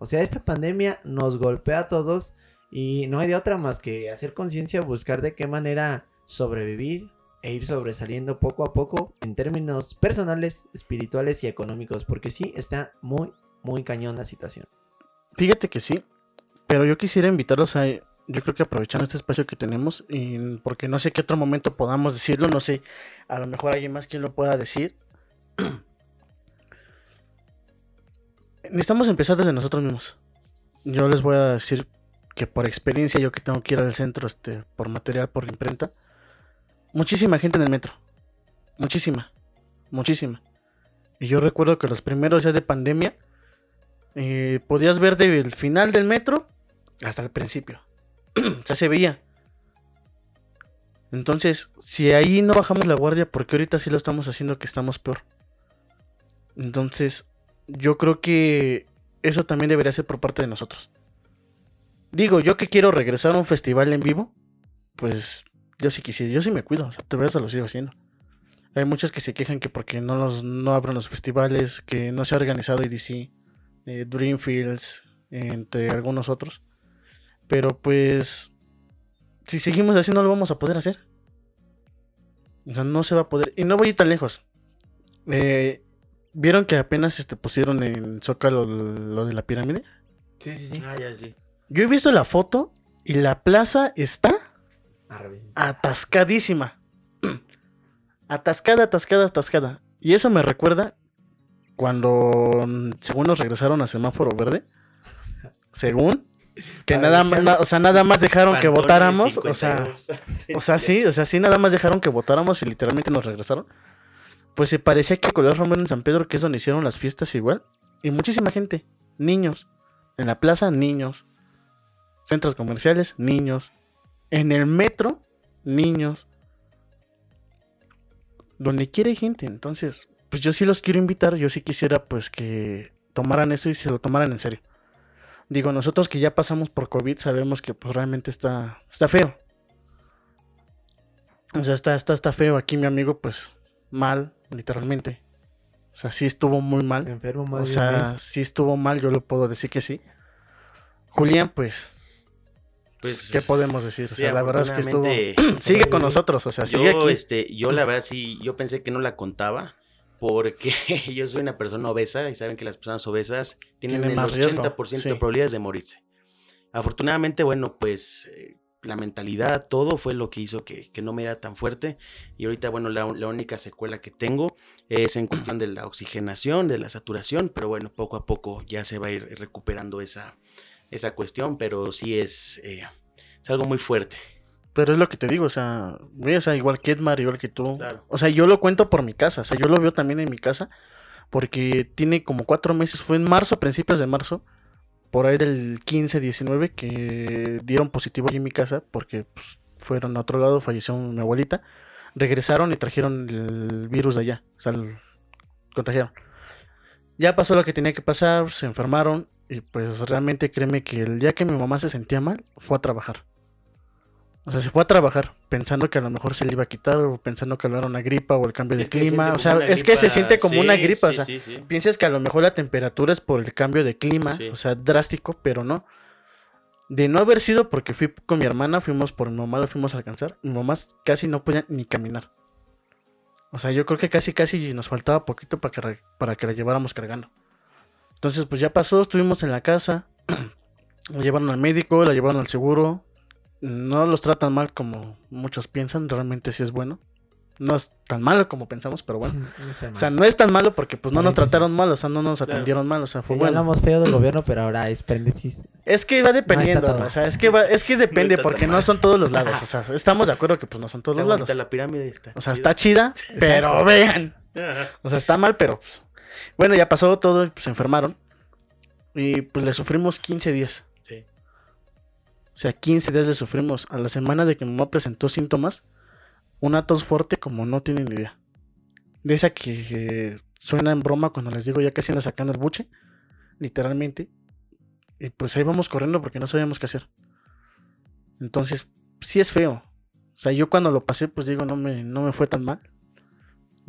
O sea, esta pandemia nos golpea a todos y no hay de otra más que hacer conciencia, buscar de qué manera sobrevivir e ir sobresaliendo poco a poco en términos personales, espirituales y económicos, porque sí está muy, muy cañón la situación. Fíjate que sí, pero yo quisiera invitarlos a, yo creo que aprovechando este espacio que tenemos, y porque no sé qué otro momento podamos decirlo, no sé, a lo mejor alguien más quien lo pueda decir. Necesitamos empezar desde nosotros mismos. Yo les voy a decir que por experiencia, yo que tengo que ir al centro este, por material, por imprenta, muchísima gente en el metro. Muchísima. Muchísima. Y yo recuerdo que los primeros días de pandemia, eh, podías ver del final del metro hasta el principio. sea, se veía. Entonces, si ahí no bajamos la guardia, porque ahorita sí lo estamos haciendo que estamos peor? Entonces, yo creo que eso también debería ser por parte de nosotros. Digo, yo que quiero regresar a un festival en vivo, pues yo sí quisiera, yo sí me cuido, o sea, de verdad lo sigo haciendo. Hay muchos que se quejan que porque no, los, no abren los festivales, que no se ha organizado EDC, eh, Dreamfields, entre algunos otros. Pero pues, si seguimos así no lo vamos a poder hacer. O sea, no se va a poder. Y no voy a ir tan lejos. Eh, ¿Vieron que apenas este, pusieron en Zócalo lo de la pirámide? Sí, sí, sí. Ah, ya, sí. Yo he visto la foto y la plaza está atascadísima. Atascada, atascada, atascada. Y eso me recuerda cuando, según nos regresaron a semáforo verde, según, que Para nada más, o sea, nada más dejaron que votáramos, o sea, 52. o sea, sí, o sea, sí, nada más dejaron que votáramos y literalmente nos regresaron. Pues se parecía que Color Romero en San Pedro, que es donde hicieron las fiestas igual, y muchísima gente, niños, en la plaza, niños, centros comerciales, niños, en el metro, niños, donde quiera hay gente, entonces, pues yo sí los quiero invitar, yo sí quisiera pues que tomaran eso y se lo tomaran en serio. Digo, nosotros que ya pasamos por COVID sabemos que pues realmente está, está feo. O sea, está, está, está feo. Aquí mi amigo, pues, mal, literalmente. O sea, sí estuvo muy mal. Enfermo más O sea, sí estuvo mal, yo lo puedo decir que sí. Julián, pues, Pues, ¿qué podemos decir? O sí, sea, la verdad es que estuvo... Sigue con nosotros, o sea, sigue Yo, aquí. este, yo la verdad sí, yo pensé que no la contaba porque yo soy una persona obesa y saben que las personas obesas tienen Tienen el más riesgo, 80% sí. de probabilidades de morirse. Afortunadamente, bueno, pues eh, la mentalidad, todo fue lo que hizo que, que no me era tan fuerte. Y ahorita, bueno, la, la única secuela que tengo es en cuestión de la oxigenación, de la saturación, pero bueno, poco a poco ya se va a ir recuperando esa, esa cuestión, pero sí es, eh, es algo muy fuerte. Pero es lo que te digo, o sea, güey, o sea, igual que Edmar, igual que tú. Claro. O sea, yo lo cuento por mi casa, o sea, yo lo veo también en mi casa, porque tiene como cuatro meses, fue en marzo, principios de marzo, por ahí del 15, 19, que dieron positivo allí en mi casa, porque pues, fueron a otro lado, falleció mi abuelita, regresaron y trajeron el virus de allá, o sea, contagiaron. Ya pasó lo que tenía que pasar, se enfermaron, y pues realmente créeme que el día que mi mamá se sentía mal, fue a trabajar. O sea, se fue a trabajar pensando que a lo mejor se le iba a quitar o pensando que era una gripa o el cambio Sí, de clima. O sea, es que se siente como una sí, gripa. o sea, sí, sí. piensas que a lo mejor la temperatura es por el cambio de clima, o sea, drástico, pero no. De no haber sido porque fui con mi hermana, fuimos por mi mamá, lo fuimos a alcanzar. Mi mamá casi no podía ni caminar. O sea, yo creo que casi, casi nos faltaba poquito para que, para que la lleváramos cargando. Entonces, pues ya pasó, estuvimos en la casa. La llevaron al médico, la llevaron al seguro. No los tratan mal como muchos piensan, realmente sí es bueno. No es tan malo como pensamos, pero bueno. No O sea, no es tan malo porque pues no nos trataron mal, o sea, no nos Claro. atendieron mal, o sea, fue bueno. hablamos feo del gobierno, pero ahora es. Es que va dependiendo, o sea, es que va, es que depende porque no son todos los lados, o sea, estamos de acuerdo que pues no son todos Está los lados. la pirámide. Está O sea, chida. está chida, pero vean. O sea, está mal, pero pues, bueno, ya pasó todo, y, pues se enfermaron. Y pues le sufrimos 15 días. O sea, 15 días le sufrimos. A la semana de que mi mamá presentó síntomas, una tos fuerte como no tienen ni idea. De esa que suena en broma cuando les digo ya casi anda sacando el buche, literalmente. Y pues ahí vamos corriendo porque no sabíamos qué hacer. Entonces, sí es feo. O sea, yo cuando lo pasé, pues digo, no me, no me fue tan mal.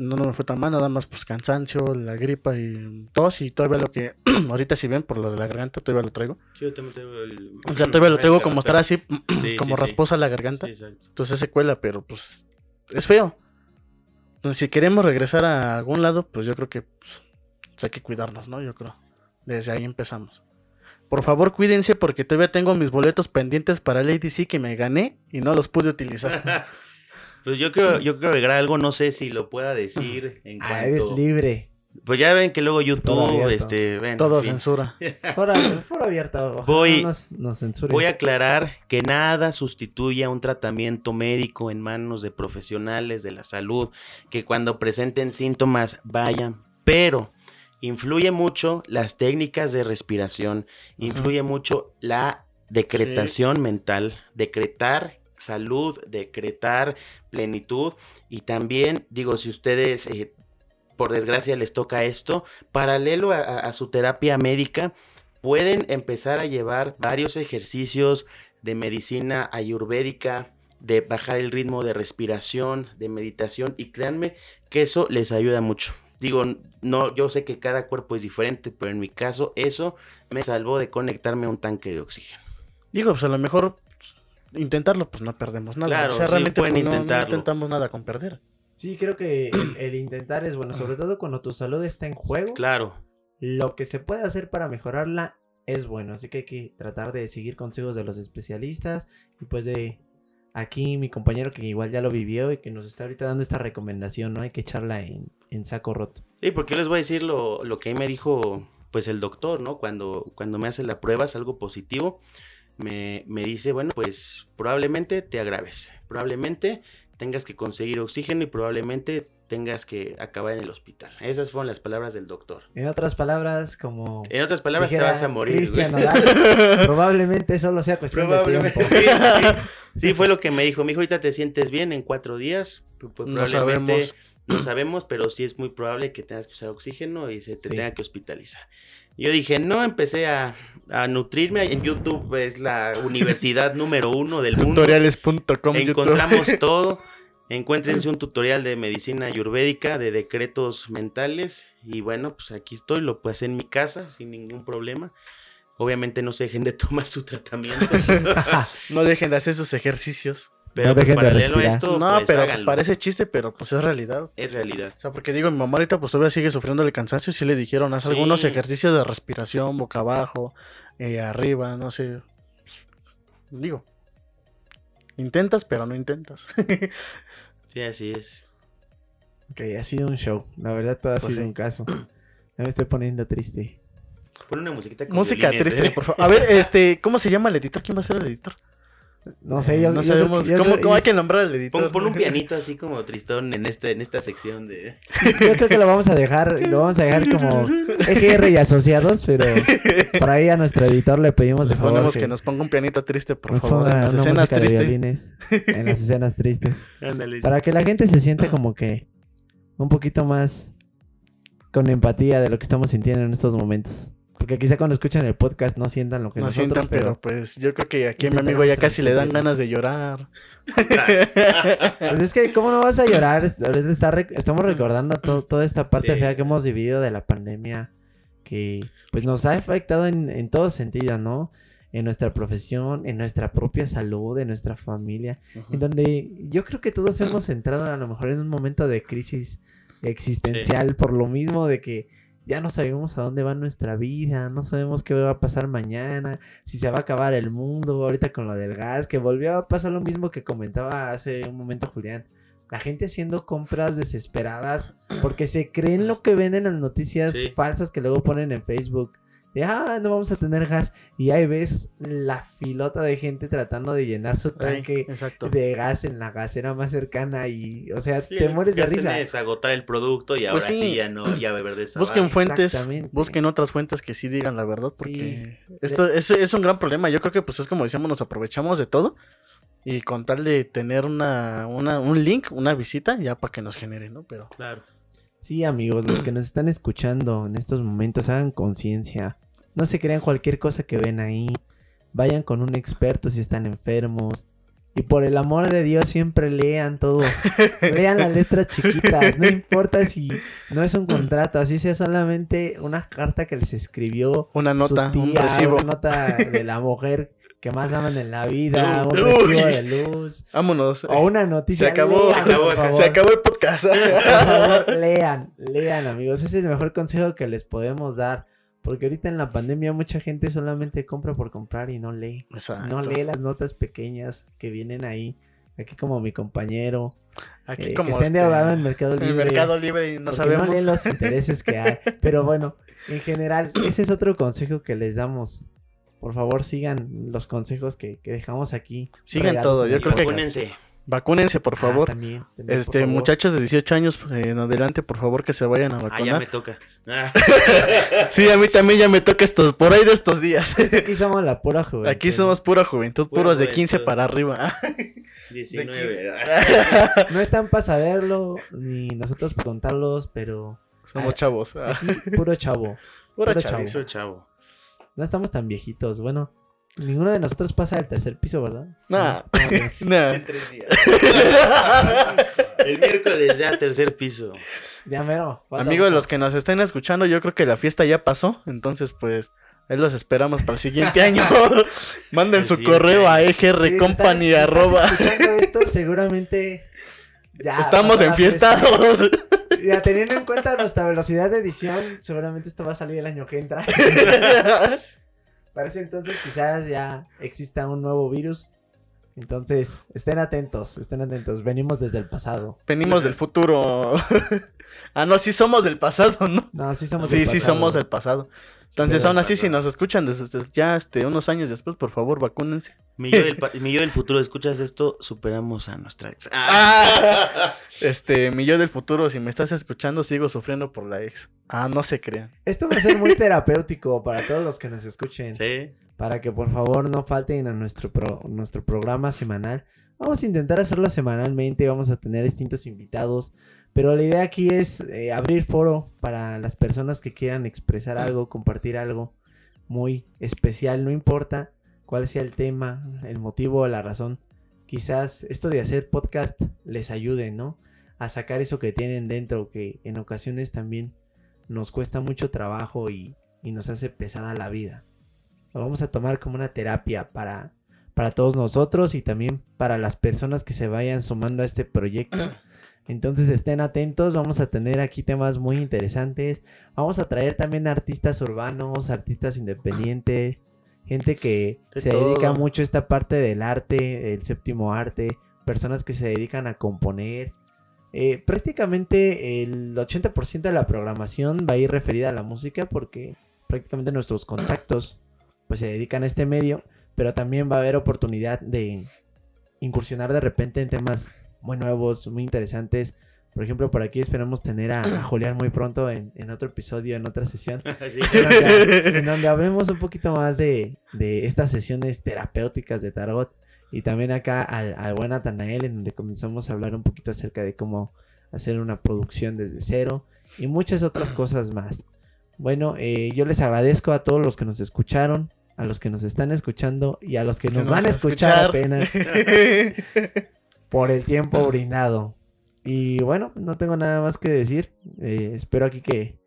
No, no me fue tan mal, nada más pues cansancio, la gripa y tos y todavía lo que ahorita si ven por lo de la garganta todavía lo traigo. Sí, yo también tengo el... O sea, todavía lo tengo Espera, como estar así, Sí, como sí, sí. rasposa la garganta. Entonces se cuela, pero pues es feo. Entonces si queremos regresar a algún lado, pues yo creo que pues, hay que cuidarnos, ¿no? Yo creo. Desde ahí empezamos. Por favor, cuídense porque todavía tengo mis boletos pendientes para el ADC que me gané y no los pude utilizar. Pues yo creo, yo creo agregar algo, no sé si lo pueda decir en Ah, eres cuanto... libre. Pues ya ven que luego YouTube, este, ven, Todo en fin. censura. Ojalá Voy- no nos, nos censuren. Voy a aclarar que nada sustituye a un tratamiento médico en manos de profesionales de la salud, que cuando presenten síntomas vayan, pero influye mucho las técnicas de respiración, influye mucho la decretación mental, decretar salud, decretar plenitud y también digo, si ustedes... eh, por desgracia les toca esto, paralelo a- su terapia médica, pueden empezar a llevar varios ejercicios de medicina ayurvédica, de bajar el ritmo de respiración, de meditación y créanme que eso les ayuda mucho. Digo, no, yo sé que cada cuerpo es diferente, pero en mi caso eso me salvó de conectarme a un tanque de oxígeno. Digo, pues a lo mejor intentarlo, pues no perdemos nada. Claro, o sea, sí, realmente pues, no- intentamos nada con perder. Sí, creo que el, el intentar es bueno, sobre todo cuando tu salud está en juego. Claro, Lo que se puede hacer para mejorarla es bueno, así que hay que tratar de seguir consejos de los especialistas y pues de aquí mi compañero que igual ya lo vivió y que nos está ahorita dando esta recomendación, ¿no? Hay que echarla en, en saco roto. Sí, porque les voy a decir lo, lo que ahí me dijo pues el doctor, ¿no? Cuando, cuando me hace la prueba, es algo positivo, me, me dice, bueno, pues probablemente te agraves, probablemente tengas que conseguir oxígeno y probablemente tengas que acabar en el hospital. Esas fueron las palabras del doctor. En otras palabras, como En otras palabras, dijera te vas a morir. Cristian probablemente solo sea cuestión de tiempo. Sí, sí. Sí, fue lo que me dijo. Mi hijo, ahorita te sientes bien en cuatro días. Pues, No probablemente sabemos. No sabemos, pero sí es muy probable que tengas que usar oxígeno y se te Sí. tenga que hospitalizar. Yo dije, no, empecé a, a nutrirme. En YouTube es la universidad número uno del mundo. Tutoriales.com Encontramos todo. Encuéntrense un tutorial de medicina ayurvédica, de decretos mentales. Y bueno, pues aquí estoy, lo pasé en mi casa sin ningún problema. Obviamente no se dejen de tomar su tratamiento. No dejen de hacer sus ejercicios. Pero No pues, dejen de paralelo a respirar. esto, no, pues, pero háganlo. parece chiste, pero pues es realidad. Es realidad. O sea, porque digo, mi mamá ahorita pues todavía sigue sufriendo el cansancio y sí le dijeron, haz Sí. algunos ejercicios de respiración, boca abajo, eh, arriba, no sé. Digo, intentas, pero no intentas. Sí, así es. Ok, ha sido un show. La verdad, todo ha Pues sido sí. un caso. Ya me estoy poniendo triste. Pon una musiquita con Música violines, triste, ¿eh? por favor. A ver, este, ¿cómo se llama el editor? ¿Quién va a ser el editor? No sé, yo no yo sabemos. yo ¿Cómo, creo- cómo hay que nombrar al editor? Pon, pon un pianito así como tristón en este, en esta sección de. Yo creo que lo vamos a dejar, lo vamos a dejar como EGR y asociados, pero por ahí a nuestro editor le pedimos de favor Ponemos que, que nos ponga un pianito triste, por nos favor. ponga En las una escenas tristes. violines en las escenas tristes, Ándale. para que la gente se sienta como que un poquito más con empatía de lo que estamos sintiendo en estos momentos. Porque quizá cuando escuchan el podcast no sientan lo que No nosotros, sientan, pero pero pues yo creo que aquí a mi amigo ya casi le dan ganas de llorar. Pues es que, ¿cómo no vas a llorar? Ahorita está rec- estamos recordando to- toda esta parte Sí. fea que hemos vivido de la pandemia, que pues nos ha afectado en, en todo sentido, ¿no? En nuestra profesión, en nuestra propia salud, en nuestra familia, en donde yo creo que todos hemos entrado a lo mejor en un momento de crisis existencial por lo mismo de que ya no sabemos a dónde va nuestra vida, no sabemos qué va a pasar mañana, si se va a acabar el mundo, ahorita con lo del gas, que volvió a pasar lo mismo que comentaba hace un momento Julián. La gente haciendo compras desesperadas porque se creen lo que ven en las noticias Sí. falsas que luego ponen en Facebook. De, ah, no vamos a tener gas. Y ahí ves la filota de gente tratando de llenar su tanque de gas en la gasera más cercana y, o sea, Sí, te lo mueres que de hacen risa. Es agotar el producto y ahora Pues sí. sí. ya no, ya beber de esa Busquen base. fuentes, busquen otras fuentes que sí digan la verdad, porque Sí. esto es, es un gran problema. Yo creo que pues es como decíamos, nos aprovechamos de todo y con tal de tener una, una un link, una visita, ya para que nos genere, ¿no? Pero Claro. Sí, amigos, los que nos están escuchando en estos momentos, hagan conciencia. No se crean cualquier cosa que ven ahí. Vayan con un experto si están enfermos. Y por el amor de Dios, siempre lean todo. lean las letras chiquitas. No importa si no es un contrato, así sea solamente una carta que les escribió una nota, su un tía, recibo. una nota de la mujer que más aman en la vida, un recibo de luz. Vámonos. O una noticia. Se acabó, lean, se acabó, por favor. Se acabó el podcast. Por favor, lean, lean, amigos. Ese es el mejor consejo que les podemos dar. Porque ahorita en la pandemia mucha gente solamente compra por comprar y no lee. Exacto. No lee las notas pequeñas que vienen ahí. Aquí como mi compañero. Aquí eh, como que está este, endeudado en Mercado Libre. en Mercado Libre y no sabemos. no leen los intereses que hay. Pero bueno, en general, ese es otro consejo que les damos. Por favor, sigan los consejos que, que dejamos aquí. Sigan todo, yo creo que-. Vacúnense. Vacúnense, por Ah, favor. también, también, por este, favor. muchachos de 18 años eh, en adelante, por favor, que se vayan a Ah, ya vacunar. me toca. Ah. Sí, a mí también ya me toca estos, por ahí de estos días. Aquí somos la pura juventud. Aquí somos pura juventud, Pura puros de 15 juventud. para arriba. 19. No están para saberlo, ni nosotros para contarlos, pero Somos chavos. ah. aquí puro chavo. Puro chaviza. Eso, chavo. No estamos tan viejitos. Bueno, ninguno de nosotros pasa del tercer piso, ¿verdad? Nah. No, no. Nah. En tres días. El miércoles ya, tercer piso. Ya mero. Amigos, los que nos estén escuchando, yo creo que la fiesta ya pasó. Entonces, pues, ahí los esperamos para el siguiente año. Manden El su siguiente correo a año. Sí, si egrcompany estás- si arroba. estás escuchando esto, seguramente ya Estamos enfiestados. Ya teniendo en cuenta nuestra velocidad de edición, seguramente esto va a salir el año que entra. Para ese entonces quizás ya exista un nuevo virus. Entonces, estén atentos, estén atentos. Venimos desde el pasado. Venimos del futuro. ah, no, sí somos del pasado, ¿no? No, sí somos Sí, del sí pasado. somos del pasado. Entonces, aún así, si nos escuchan desde ya este, unos años después, por favor, vacúnense. Mi yo, del, pa- mi yo del futuro, ¿escuchas esto? Superamos a nuestra ex. Este, mi yo del futuro, si me estás escuchando, sigo sufriendo por la ex. Ah, no se crean. Esto va a ser muy terapéutico para todos los que nos escuchen. Sí. Para que por favor no falten a nuestro, pro- nuestro programa semanal. Vamos a intentar hacerlo semanalmente, vamos a tener distintos invitados. Pero la idea aquí es eh, abrir foro para las personas que quieran expresar algo, compartir algo muy especial, no importa cuál sea el tema, el motivo o la razón. Quizás esto de hacer podcast les ayude, ¿no? A sacar eso que tienen dentro, que en ocasiones también nos cuesta mucho trabajo y, y nos hace pesada la vida. Lo vamos a tomar como una terapia para, para todos nosotros y también para las personas que se vayan sumando a este proyecto. Entonces estén atentos, vamos a tener aquí temas muy interesantes. Vamos a traer también artistas urbanos, artistas independientes, gente que De se dedica mucho a esta parte del arte, el séptimo arte, personas que se dedican a componer. Eh, prácticamente el 80% de la programación va a ir referida a la música porque prácticamente nuestros contactos pues se dedican a este medio, pero también va a haber oportunidad de incursionar de repente en temas muy nuevos, muy interesantes. Por ejemplo, por aquí esperamos tener a, a Julián muy pronto en, en otro episodio, en otra sesión, Sí. en donde, en donde hablemos un poquito más de, de estas sesiones terapéuticas de Tarot. Y también acá al, al buen Atanael, en donde comenzamos a hablar un poquito acerca de cómo hacer una producción desde cero y muchas otras cosas más. Bueno, eh, yo les agradezco a todos los que nos escucharon, a los que nos están escuchando y a los que nos van a escuchar apenas por el tiempo brindado. Y bueno, no tengo nada más que decir. Eh, espero aquí que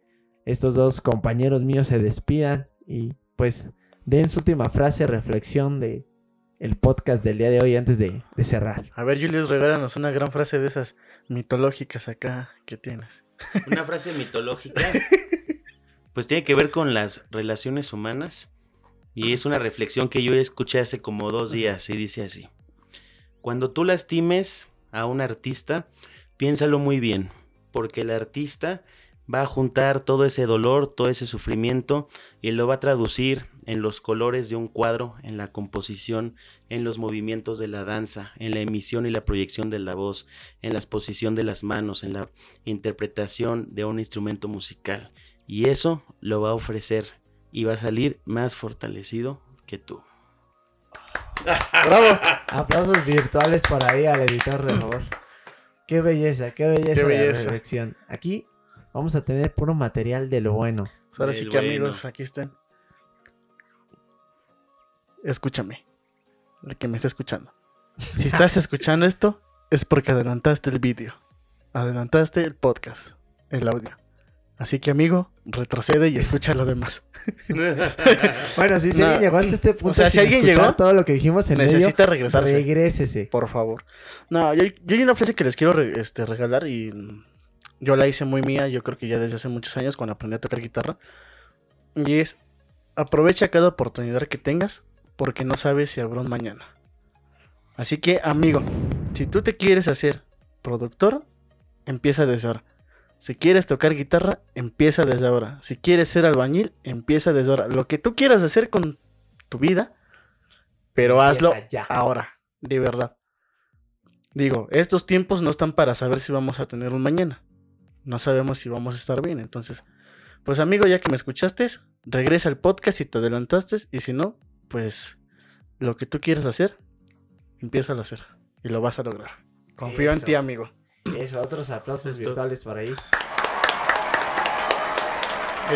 estos dos compañeros míos se despidan y pues den su última frase, reflexión de el podcast del día de hoy antes de, de cerrar. A ver, Julius, regálanos una gran frase de esas mitológicas acá que tienes. Una frase mitológica. pues tiene que ver con las relaciones humanas. Y es una reflexión que yo escuché hace como dos días y dice así. Cuando tú lastimes a un artista, piénsalo muy bien, porque el artista va a juntar todo ese dolor, todo ese sufrimiento y lo va a traducir en los colores de un cuadro, en la composición, en los movimientos de la danza, en la emisión y la proyección de la voz, en la exposición de las manos, en la interpretación de un instrumento musical. Y eso lo va a ofrecer y va a salir más fortalecido que tú. Bravo. Aplausos virtuales por ahí al editor, por favor. Qué belleza, qué belleza, Qué de belleza. reflexión. Aquí vamos a tener puro material de lo bueno. Pues Ahora sí que bueno. amigos, aquí están. Escúchame. El que me está escuchando. Si estás escuchando esto, es porque adelantaste el vídeo. Adelantaste el podcast, el audio. Así que amigo, retrocede y escucha lo demás. Bueno, si, si No. alguien llegó hasta este punto O sea, si alguien llegó, todo lo que dijimos en Necesita medio, regresarse. regrésese. Por favor. No, yo, yo hay una frase que les quiero re- este, regalar y yo la hice muy mía, yo creo que ya desde hace muchos años cuando aprendí a tocar guitarra. Y es, aprovecha cada oportunidad que tengas porque no sabes si habrá un mañana. Así que, amigo, si tú te quieres hacer productor, empieza desde ahora. Si quieres tocar guitarra, empieza desde ahora. Si quieres ser albañil, empieza desde ahora. Lo que tú quieras hacer con tu vida, pero hazlo ya. ahora, de verdad. Digo, estos tiempos no están para saber si vamos a tener un mañana. No sabemos si vamos a estar bien. Entonces, pues amigo, ya que me escuchaste, regresa al podcast si te adelantaste. Y si no, pues lo que tú quieras hacer, empieza a hacer. Y lo vas a lograr. Confío en ti, amigo. Eso, otros aplausos Esto. virtuales por ahí.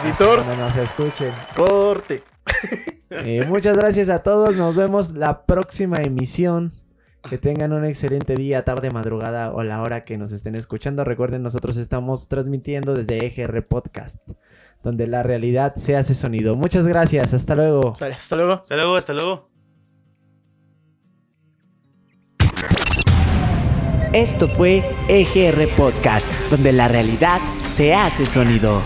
Editor, Donde nos escuchen. corte. Eh, muchas gracias a todos. Nos vemos la próxima emisión. Que tengan un excelente día, tarde, madrugada o la hora que nos estén escuchando. Recuerden, nosotros estamos transmitiendo desde EGR Podcast, donde la realidad se hace sonido. Muchas gracias. Hasta luego. Hasta luego. Hasta luego, hasta luego. Esto fue EGR Podcast, donde la realidad se hace sonido.